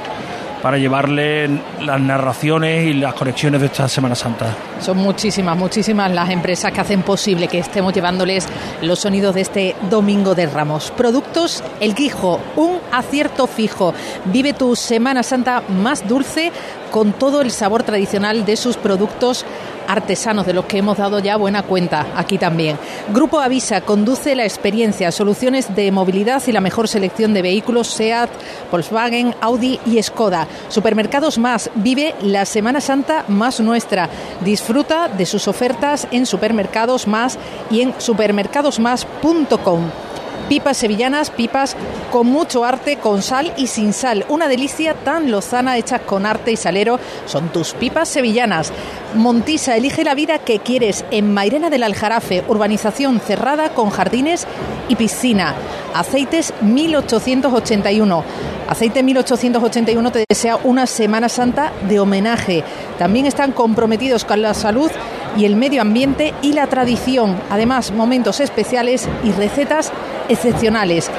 Speaker 3: para llevarle las narraciones y las conexiones de esta Semana Santa.
Speaker 4: Son muchísimas, muchísimas las empresas que hacen posible que estemos llevándoles los sonidos de este Domingo de Ramos. Productos El Guijo, un acierto fijo. Vive tu Semana Santa más dulce con todo el sabor tradicional de sus productos artesanos, de los que hemos dado ya buena cuenta aquí también. Grupo Avisa conduce la experiencia, soluciones de movilidad y la mejor selección de vehículos SEAT, Volkswagen, Audi y Skoda. Supermercados Más vive la Semana Santa más nuestra. Disfruta de sus ofertas en Supermercados Más y en supermercadosmás.com. Pipas sevillanas, pipas con mucho arte, con sal y sin sal. Una delicia tan lozana hechas con arte y salero son tus pipas sevillanas. Montisa, elige la vida que quieres en Mairena del Aljarafe, urbanización cerrada con jardines y piscina. Aceites 1881. Aceite 1881 te desea una Semana Santa de homenaje. También están comprometidos con la salud y el medio ambiente y la tradición. Además, momentos especiales y recetas excepcionales.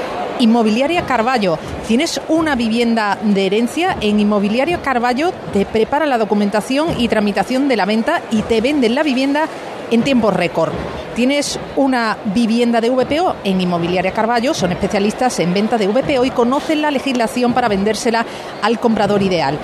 Speaker 4: Inmobiliaria Carballo. ¿Tienes una vivienda de herencia? En Inmobiliaria Carballo te prepara la documentación y tramitación de la venta y te venden la vivienda en tiempo récord. ¿Tienes una vivienda de VPO? En Inmobiliaria Carballo son especialistas en venta de VPO y conocen la legislación para vendérsela al comprador ideal.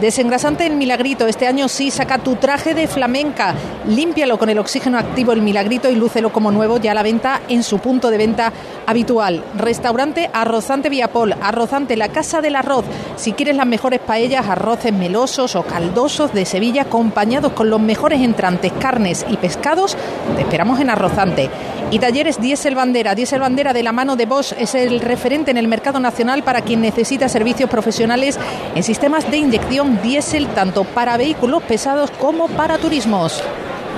Speaker 4: Desengrasante el Milagrito. Este año sí saca tu traje de flamenca. Límpialo con el oxígeno activo el Milagrito y lúcelo como nuevo ya a la venta en su punto de venta habitual. Restaurante Arrozante Viapol. Arrozante la Casa del Arroz. Si quieres las mejores paellas, arroces melosos o caldosos de Sevilla acompañados con los mejores entrantes, carnes y te esperamos en Arrozante. Y talleres Diesel Bandera. Diesel Bandera de la mano de Bosch es el referente en el mercado nacional para quien necesita servicios profesionales en sistemas de inyección diésel tanto para vehículos pesados como para turismos.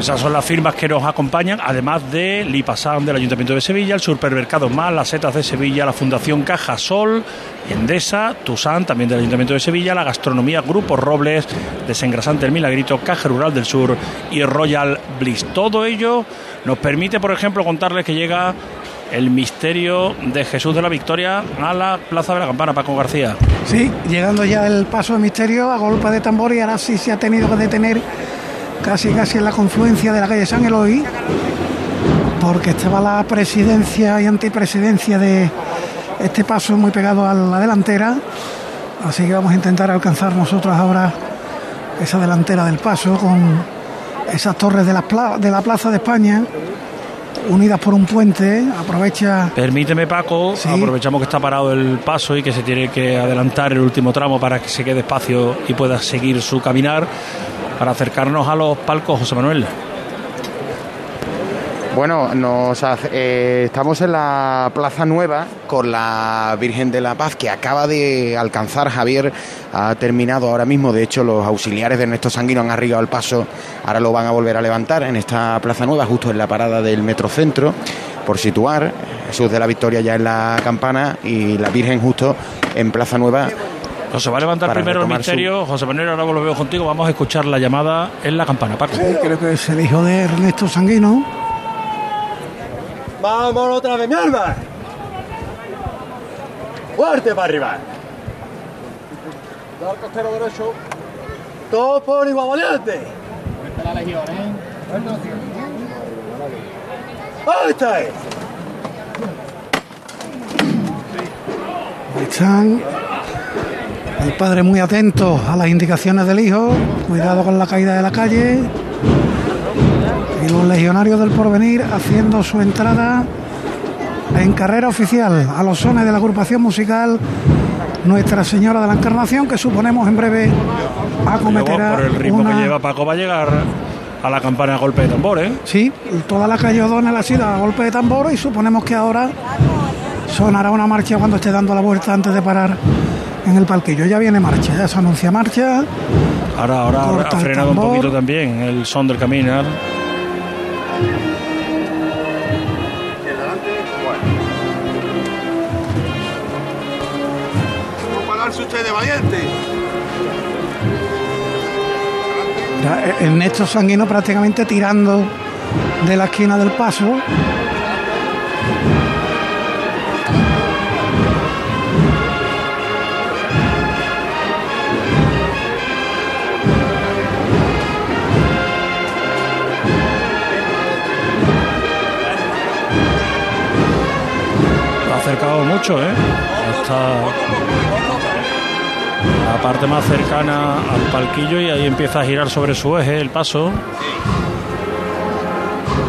Speaker 3: Esas son las firmas que nos acompañan, además de Lipasan del Ayuntamiento de Sevilla, el Supermercado Más, las Setas de Sevilla, la Fundación Caja Sol, Endesa, Tusan, también del Ayuntamiento de Sevilla, la Gastronomía Grupo Robles, Desengrasante El Milagrito, Caja Rural del Sur y Royal Bliss. Todo ello nos permite, por ejemplo, contarles que llega el misterio de Jesús de la Victoria a la Plaza de la Campana, Paco García.
Speaker 1: Sí, llegando ya el paso de misterio a golpe de tambor y ahora sí se ha tenido que detener casi casi en la confluencia de la calle San Eloy porque estaba la presidencia y antipresidencia de este paso muy pegado a la delantera. Así que vamos a intentar alcanzar nosotros ahora esa delantera del paso con esas torres de la, pla- de la Plaza de España unidas por un puente. Aprovecha.
Speaker 3: Permíteme, Paco, aprovechamos que está parado el paso y que se tiene que adelantar el último tramo para que se quede espacio y pueda seguir su caminar para acercarnos a los palcos, José Manuel.
Speaker 10: Bueno, nos eh, estamos en la Plaza Nueva con la Virgen de la Paz que acaba de alcanzar Javier, ha terminado ahora mismo, de hecho los auxiliares de Ernesto Sanguino han arribado al paso, ahora lo van a volver a levantar en esta Plaza Nueva, justo en la parada del Metrocentro, por situar, Jesús de la Victoria ya en la campana y la Virgen justo en Plaza Nueva.
Speaker 3: No se va a levantar primero el
Speaker 10: su-
Speaker 3: misterio. José Manuel, ahora lo veo contigo. Vamos a escuchar la llamada en la campana, Paco.
Speaker 1: creo que es el hijo de Ernesto Sanguino
Speaker 9: Vámonos otra vez, mi alma. Fuerte para arriba. Al costero derecho. Todo por igual valiente. la legión, ¿eh? Ahí está. eh.
Speaker 1: Están el padre muy atento a las indicaciones del hijo, cuidado con la caída de la calle. Y los legionarios del porvenir haciendo su entrada en carrera oficial a los sones de la agrupación musical Nuestra Señora de la Encarnación, que suponemos en breve acometerá
Speaker 3: por el ritmo
Speaker 1: una-
Speaker 3: que lleva Paco, va a llegar a la campana a golpe de tambor, ¿eh?
Speaker 1: Sí, toda la calle O'Donnell ha sido a golpe de tambor y suponemos que ahora sonará una marcha cuando esté dando la vuelta antes de parar en el palquillo. Ya viene marcha, ya se anuncia marcha.
Speaker 3: Ahora, ahora
Speaker 1: Corta
Speaker 3: ha frenado un poquito también el son del caminar.
Speaker 9: Usted de valiente.
Speaker 1: Eh, Ernesto Sanguino prácticamente tirando de la esquina del paso.
Speaker 3: Acercado mucho, ¿eh? Hasta la parte más cercana al palquillo y ahí empieza a girar sobre su eje el paso.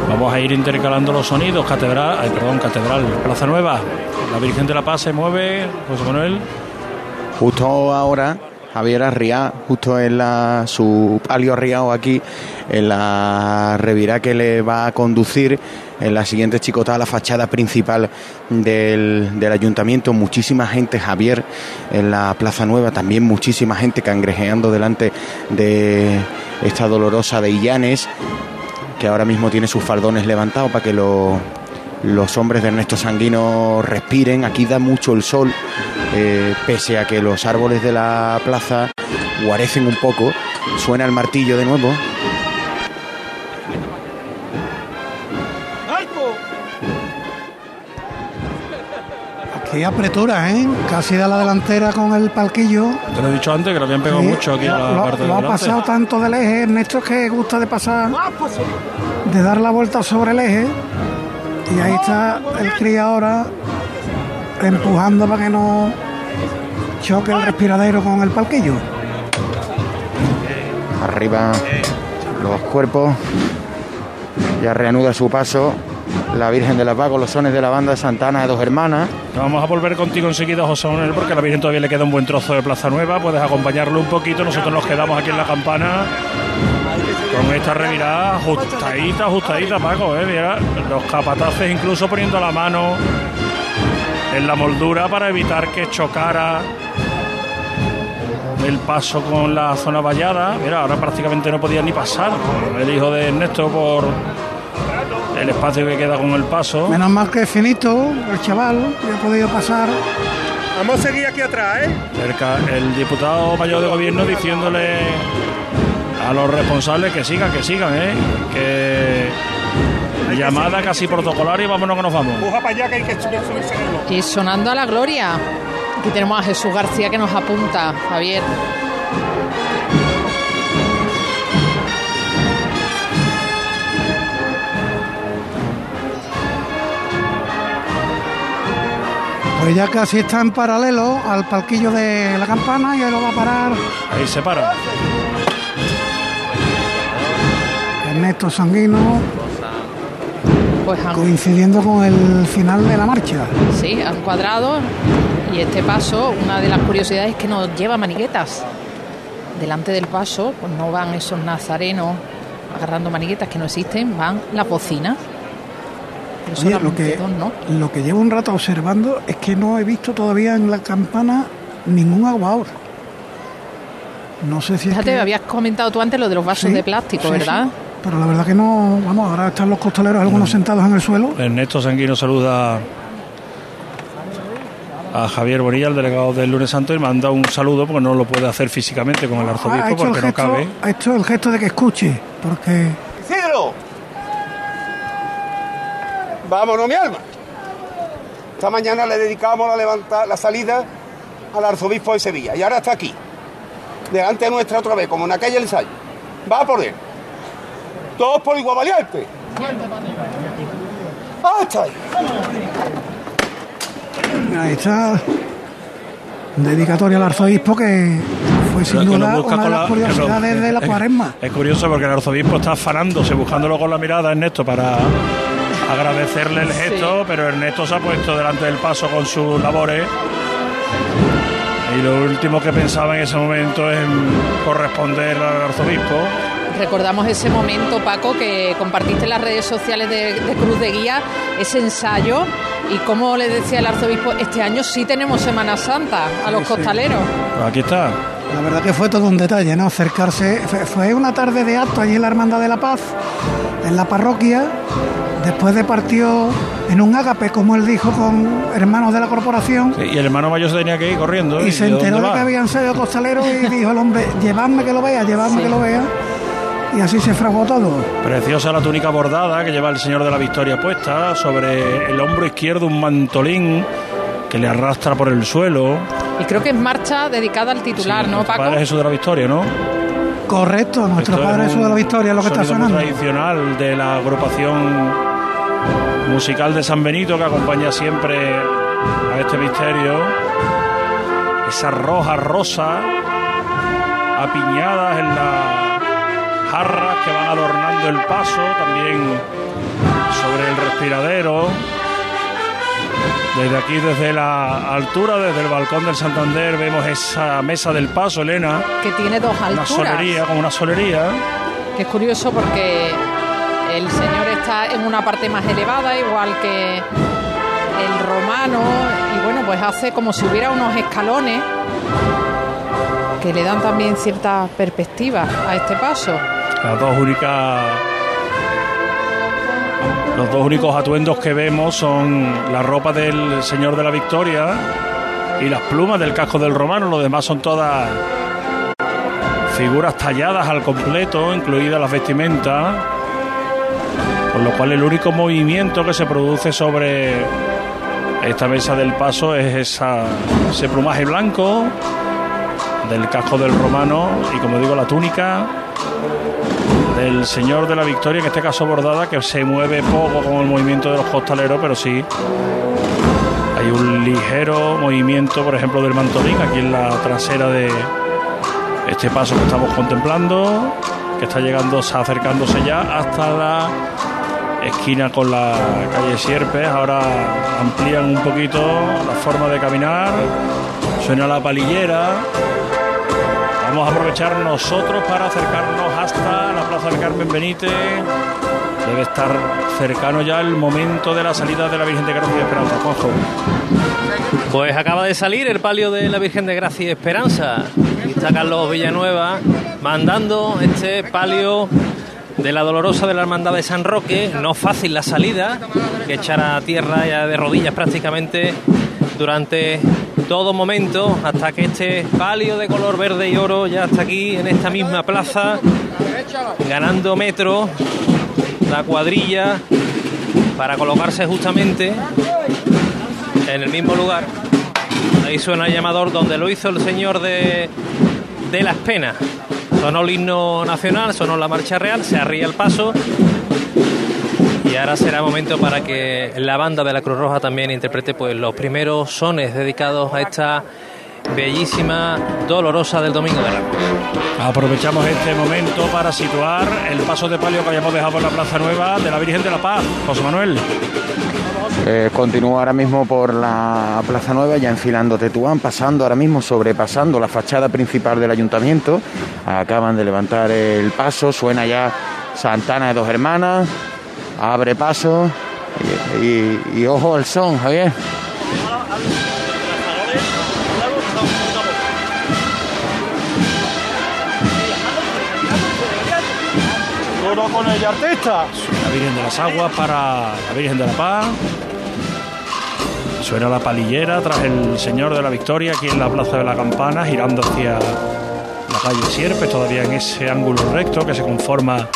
Speaker 3: Vamos a ir intercalando los sonidos. Catedral, ay, perdón, Catedral, Plaza Nueva. La Virgen de la Paz se mueve, José Manuel.
Speaker 10: Justo ahora Javier Arriá, justo en la, su palio arriado aquí, en la revirá que le va a conducir en la siguiente chicotada la fachada principal del, del ayuntamiento. Muchísima gente, Javier, en la Plaza Nueva, también muchísima gente cangrejeando delante de esta dolorosa de Illanes, que ahora mismo tiene sus faldones levantados para que lo, los hombres de Ernesto Sanguino respiren. Aquí da mucho el sol, eh, pese a que los árboles de la plaza guarecen un poco. Suena el martillo de nuevo.
Speaker 1: Qué apretura, ¿eh? Casi da la delantera con el palquillo.
Speaker 3: Te lo he dicho antes que lo habían pegado
Speaker 1: Sí,
Speaker 3: mucho aquí en la
Speaker 1: lo,
Speaker 3: parte de
Speaker 1: lo ha pasado tanto del eje, Ernesto es que gusta de pasar, de dar la vuelta sobre el eje. Y ahí está el cría ahora empujando para que no choque el respiradero con el palquillo.
Speaker 10: Arriba los cuerpos. Ya reanuda su paso. La Virgen de la Paz sones de la banda de Santana de dos hermanas.
Speaker 3: Vamos a volver contigo enseguida, José Manuel, porque a la Virgen todavía le queda un buen trozo de Plaza Nueva. Puedes acompañarlo un poquito. Nosotros nos quedamos aquí en la campana con esta revirada ajustadita, ajustadita, Paco. ¿eh? Mira, los capataces incluso poniendo la mano en la moldura para evitar que chocara el paso con la zona vallada. Mira, ahora prácticamente no podía ni pasar el hijo de Ernesto por el espacio que queda con el paso.
Speaker 1: Menos mal que es finito, el chaval, ya ha podido pasar.
Speaker 15: Vamos a seguir aquí atrás, ¿eh?
Speaker 3: Cerca el diputado mayor de gobierno diciéndole a los responsables que sigan, que sigan, ¿eh? Que llamada casi protocolaria y vámonos que nos vamos.
Speaker 15: Puja para allá que hay que subirse
Speaker 4: Y sonando a la gloria. Aquí tenemos a Jesús García que nos apunta, Javier.
Speaker 1: Pues ya casi está en paralelo al palquillo de la campana y ahí lo va a parar
Speaker 3: Ahí se para.
Speaker 1: Ernesto Sanguino,
Speaker 4: Pues han,
Speaker 1: coincidiendo con el final de la marcha.
Speaker 4: sí, han cuadrado. Y este paso, una de las curiosidades es que no lleva maniguetas. Delante del paso, pues no van esos nazarenos agarrando maniguetas que no existen, van las bocinas. Pero
Speaker 1: Oye, lo que,
Speaker 4: dos, ¿no?
Speaker 1: lo que llevo un rato observando es que no he visto todavía en la campana ningún aguador. No sé si es
Speaker 4: Fíjate,
Speaker 1: que-
Speaker 4: habías comentado tú antes lo de los vasos
Speaker 1: Sí,
Speaker 4: de plástico,
Speaker 1: sí,
Speaker 4: ¿verdad?
Speaker 1: sí. Pero la verdad que no, vamos, ahora están los costaleros algunos sentados en el suelo.
Speaker 3: Ernesto Sanguino saluda a Javier Bonilla, el delegado del lunes santo, y manda un saludo porque no lo puede hacer físicamente con el
Speaker 1: Ha
Speaker 3: arzobispo
Speaker 1: el
Speaker 3: porque no cabe.
Speaker 1: ha hecho el gesto de que escuche, porque
Speaker 15: ¡Isidro! Vámonos, mi alma. Esta mañana le dedicamos la, levanta- la salida al arzobispo de Sevilla y ahora está aquí, delante de nuestra otra vez, como en aquel ensayo. Va por él. Todos por igual valiente. ¡Ah, está ahí!
Speaker 1: ahí está dedicatoria al arzobispo que fue sin duda
Speaker 3: busca
Speaker 1: una de
Speaker 3: con
Speaker 1: las
Speaker 3: la-
Speaker 1: curiosidades de la
Speaker 3: es-
Speaker 1: cuaresma.
Speaker 3: Es curioso porque el arzobispo está afanándose, buscándolo con la mirada, Ernesto, para agradecerle el gesto, pero Ernesto se ha puesto delante del paso con sus labores. Y lo último que pensaba en ese momento es corresponder al arzobispo.
Speaker 4: Recordamos ese momento, Paco, que compartiste en las redes sociales de, de Cruz de Guía, ese ensayo, y como le decía el arzobispo, este año sí tenemos Semana Santa a los
Speaker 1: Sí, sí.
Speaker 4: costaleros.
Speaker 3: Pues aquí está.
Speaker 1: La verdad que fue todo un detalle, ¿no? Acercarse. Fue, una tarde de acto allí en la Hermandad de la Paz, en la parroquia. Después de partió en un ágape, como él dijo, con hermanos de la corporación.
Speaker 3: Sí, y el hermano mayor se tenía que ir corriendo.
Speaker 1: Y se
Speaker 3: ¿de dónde
Speaker 1: enteró de que habían sido costaleros y [LAUGHS] dijo el hombre, llevadme que lo vea, llevadme que lo vea. Y así se fraguó todo.
Speaker 3: Preciosa la túnica bordada que lleva el Señor de la Victoria puesta sobre el hombro izquierdo un mantolín que le arrastra por el suelo.
Speaker 4: Y creo que es marcha dedicada al titular, ¿no,
Speaker 3: Nuestro
Speaker 4: Paco?
Speaker 3: Padre Jesús de la Victoria, ¿no?
Speaker 1: Correcto, nuestro
Speaker 3: Esto
Speaker 1: Padre
Speaker 3: es
Speaker 1: Jesús de la Victoria, lo que está sonando.
Speaker 3: tradicional de la agrupación musical de San Benito que acompaña siempre a este misterio. Esas rojas rosas apiñadas en las jarras que van adornando el paso, también sobre el respiradero. Desde aquí, desde la altura, desde el balcón del Santander, vemos esa mesa del paso, Elena.
Speaker 4: Que tiene dos
Speaker 3: Una
Speaker 4: alturas.
Speaker 3: solería, como una solería.
Speaker 4: Que es curioso porque el señor está en una parte más elevada, igual que el romano, y bueno, pues hace como si hubiera unos escalones que le dan también cierta perspectiva a este paso.
Speaker 3: Las dos únicas. Los dos únicos atuendos que vemos son la ropa del Señor de la Victoria y las plumas del casco del romano. Los demás son todas figuras talladas al completo, incluidas las vestimentas. Con lo cual el único movimiento que se produce sobre esta mesa del paso es esa, ese plumaje blanco del casco del romano y como digo la túnica del Señor de la Victoria, en este caso bordada, que se mueve poco con el movimiento de los costaleros, pero sí hay un ligero movimiento, por ejemplo, del mantolín aquí en la trasera de este paso que estamos contemplando, que está llegando, acercándose ya hasta la esquina con la calle Sierpes. Ahora amplían un poquito la forma de caminar, suena la palillera. Vamos a aprovechar nosotros para acercarnos hasta la Plaza del Carmen Benítez. Debe estar cercano ya el momento de la salida de la Virgen de Gracia y Esperanza. Juanjo.
Speaker 6: Pues acaba de salir el palio de la Virgen de Gracia y Esperanza. Y está Carlos Villanueva mandando este palio de la Dolorosa de la Hermandad de San Roque. No fácil la salida, que echar a tierra ya de rodillas prácticamente durante todo momento hasta que este palio de color verde y oro ya está aquí en esta misma plaza ganando metro la cuadrilla para colocarse justamente en el mismo lugar. Ahí suena el llamador donde lo hizo el señor de, de las penas. Sonó el himno nacional, sonó la marcha real, se arría el paso. Y ahora será momento para que la banda de la Cruz Roja también interprete pues, los primeros sones dedicados a esta bellísima dolorosa del Domingo de Ramos.
Speaker 3: Aprovechamos este momento para situar el paso de palio que habíamos dejado en la Plaza Nueva de la Virgen de la Paz. José Manuel.
Speaker 10: Eh, continúa ahora mismo por la Plaza Nueva, ya enfilando Tetuán, pasando ahora mismo, sobrepasando la fachada principal del ayuntamiento. Acaban de levantar el paso, suena ya Santana de Dos Hermanas, abre paso y, y- y ojo al son, Javier.
Speaker 3: Con el artista. La Virgen de las Aguas para la Virgen de la Paz. Suena la palillera tras el Señor de la Victoria aquí en la Plaza de la Campana, girando hacia la calle Sierpes, todavía en ese ángulo recto que se conforma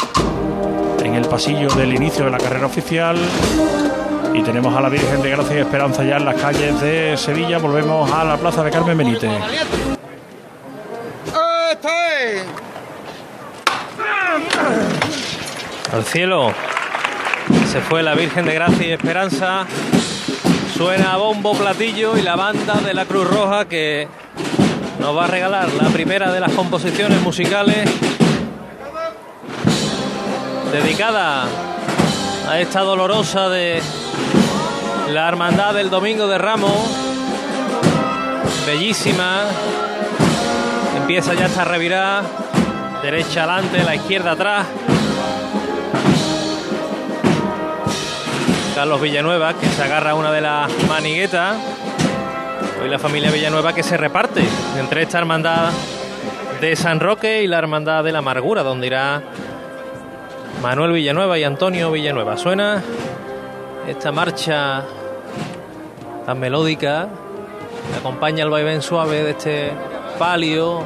Speaker 3: en el pasillo del inicio de la carrera oficial. Y tenemos a la Virgen de Gracia y Esperanza ya en las calles de Sevilla. Volvemos a la Plaza de Carmen Benítez.
Speaker 6: Al cielo se fue la Virgen de Gracia y Esperanza. Suena bombo, platillo y la banda de la Cruz Roja que nos va a regalar la primera de las composiciones musicales dedicada a esta dolorosa de la Hermandad del Domingo de Ramos. Bellísima. Empieza ya esta revirada. Derecha adelante, la izquierda atrás. Carlos Villanueva, que se agarra a una de las maniguetas. Hoy la familia Villanueva que se reparte entre esta hermandad de San Roque y la hermandad de la Amargura, donde irá Manuel Villanueva y Antonio Villanueva. Suena esta marcha tan melódica que acompaña el vaivén suave de este palio,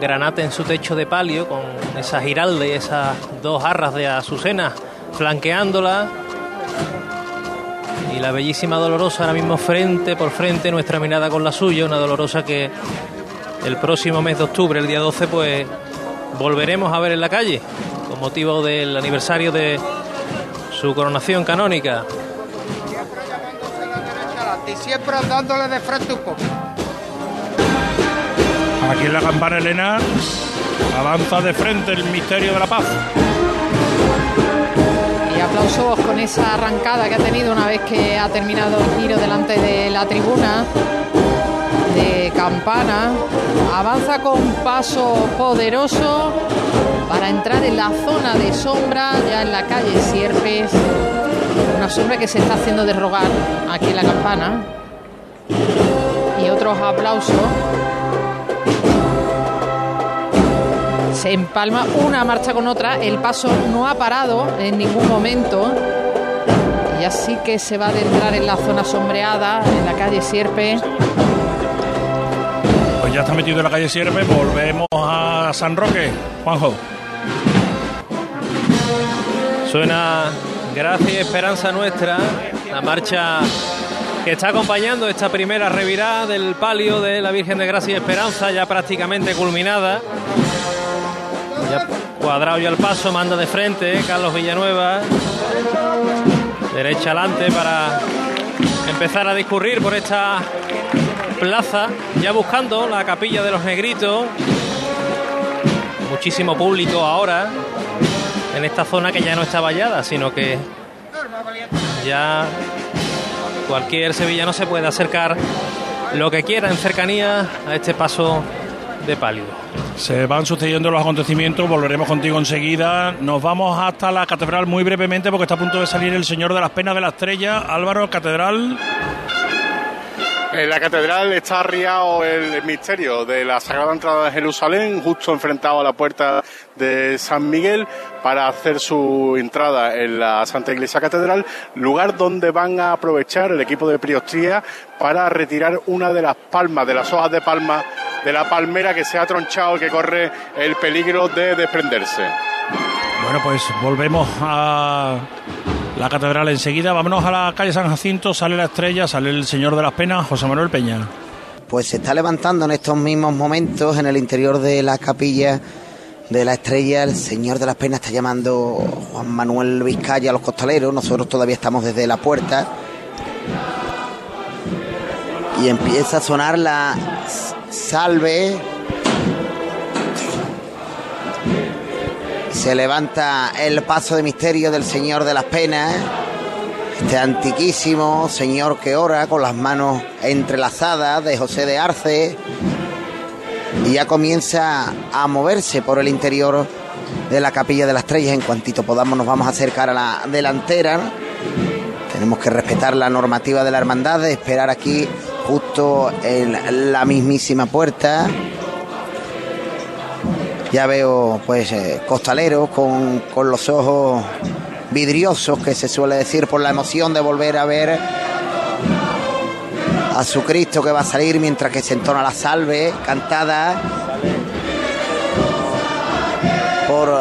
Speaker 6: granate en su techo de palio, con esa giralda y esas dos jarras de azucena flanqueándola. Y la bellísima Dolorosa ahora mismo frente por frente, nuestra mirada con la suya, una Dolorosa que el próximo mes de octubre, el día 12, pues volveremos a ver en la calle, con motivo del aniversario de su coronación canónica.
Speaker 5: Y siempre dándole de frente un poco.
Speaker 3: Aquí en la campana Elena avanza de frente el misterio de la paz.
Speaker 4: Y aplausos con esa arrancada que ha tenido una vez que ha terminado el giro delante de la tribuna de Campana. Avanza con paso poderoso para entrar en la zona de sombra, ya en la calle Sierpes. Una sombra que se está haciendo derrogar aquí en la Campana. Y otros aplausos. Se empalma una marcha con otra. El paso no ha parado en ningún momento. Y así que se va a adentrar en la zona sombreada, en la calle Sierpe.
Speaker 3: Ya está metido en la calle Sierpe, volvemos a San Roque. Juanjo.
Speaker 6: Suena Gracia y Esperanza Nuestra, la marcha que está acompañando esta primera revirada del palio de la Virgen de Gracia y Esperanza, ya prácticamente culminada. Cuadrado ya el paso, manda de frente Carlos Villanueva. Derecha adelante para empezar a discurrir por esta plaza, ya buscando la capilla de los negritos. Muchísimo público ahora en esta zona que ya no está vallada, sino que ya cualquier sevillano se puede acercar lo que quiera en cercanía a este paso de pálido.
Speaker 3: Se van sucediendo los acontecimientos, volveremos contigo enseguida. Nos vamos hasta la catedral muy brevemente porque está a punto de salir el Señor de las Penas de la Estrella. Álvaro, catedral.
Speaker 7: En la catedral está arriado el misterio de la Sagrada Entrada de Jerusalén, justo enfrentado a la puerta de San Miguel, para hacer su entrada en la Santa Iglesia Catedral, lugar donde van a aprovechar el equipo de Priostría para retirar una de las palmas, de las hojas de palma de la palmera que se ha tronchado, que corre el peligro de desprenderse.
Speaker 3: Bueno, pues volvemos a la catedral enseguida. Vámonos a la calle San Jacinto, sale la estrella, sale el Señor de las Penas, José Manuel Peña.
Speaker 8: Pues se está levantando en estos mismos momentos en el interior de la capilla de la estrella. El Señor de las Penas está llamando Juan Manuel Vizcaya a los costaleros. Nosotros todavía estamos desde la puerta. Y empieza a sonar la salve. Se levanta el paso de misterio del Señor de las Penas. Este antiquísimo señor que ora con las manos entrelazadas de José de Arce. Y ya comienza a moverse por el interior de la capilla de las estrellas. En cuantito podamos nos vamos a acercar a la delantera. Tenemos que respetar la normativa de la hermandad, de esperar aquí justo en la mismísima puerta. Ya veo pues eh, costaleros con, con los ojos vidriosos que se suele decir por la emoción de volver a ver a su Cristo que va a salir mientras que se entona la salve cantada por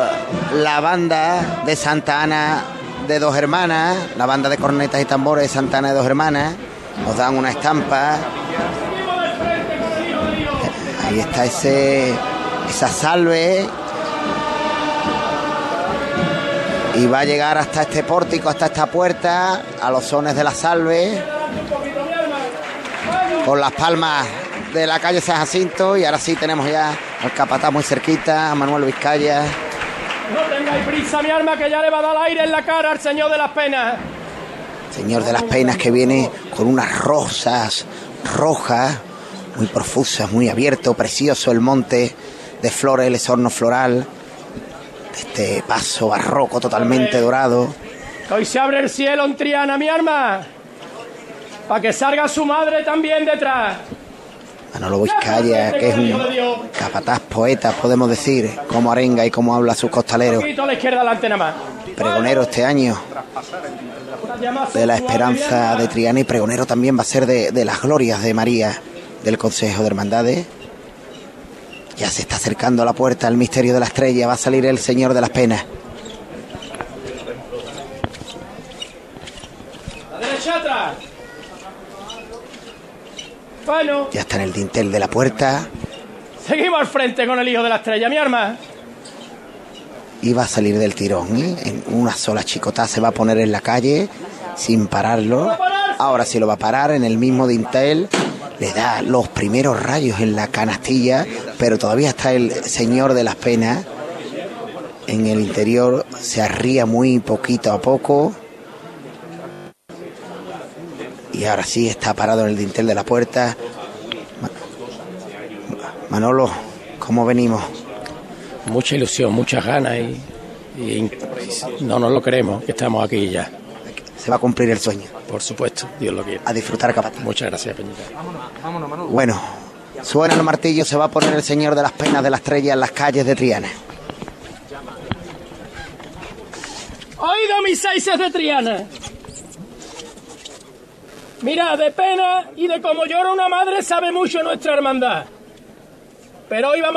Speaker 8: la banda de Santa Ana de Dos Hermanas, la banda de cornetas y tambores de Santa Ana de Dos Hermanas. Nos dan una estampa. Ahí está ese esa salve y va a llegar hasta este pórtico, hasta esta puerta, a los sones de la salve, con las palmas de la calle San Jacinto y ahora sí tenemos ya al capataz muy cerquita, a Manuel Vizcaya.
Speaker 16: No tengáis prisa, mi alma, que ya le va a dar aire en la cara al Señor de las Penas.
Speaker 8: Señor de las Penas que viene con unas rosas rojas, muy profusas, muy abierto, precioso el monte de flores, el esorno floral, este paso barroco totalmente dorado.
Speaker 16: Hoy se abre el cielo en Triana, mi arma, para que salga su madre también detrás.
Speaker 8: Manolo Vizcaya, que es un capataz poeta, podemos decir, como arenga y como habla a sus costaleros. Pregonero este año de la esperanza de Triana y pregonero también va a ser de, de las glorias de María del Consejo de Hermandades. Ya se está acercando a la puerta el misterio de la estrella. Va a salir el Señor de las Penas. Ya está en el dintel de la puerta.
Speaker 16: seguimos al frente con el hijo de la estrella, mi arma.
Speaker 8: Y va a salir del tirón. ¿eh? En una sola chicotá se va a poner en la calle sin pararlo. Ahora sí lo va a parar en el mismo dintel. Le da los primeros rayos en la canastilla, pero todavía está el Señor de las Penas en el interior se arría muy poquito a poco. Y ahora sí está parado en el dintel de la puerta. Ma- Manolo, ¿cómo venimos?
Speaker 17: Mucha ilusión, muchas ganas y, y no nos lo creemos que estamos aquí ya.
Speaker 8: Se va a cumplir el sueño.
Speaker 17: Por supuesto, Dios lo quiere.
Speaker 8: A disfrutar capataz.
Speaker 17: Muchas gracias, Peñita.
Speaker 8: Bueno, suena el martillo, se va a poner el señor de las penas de la estrella en las calles de Triana.
Speaker 16: Oído mis seises de Triana. Mira, de pena y de como llora una madre sabe mucho nuestra hermandad. Pero hoy vamos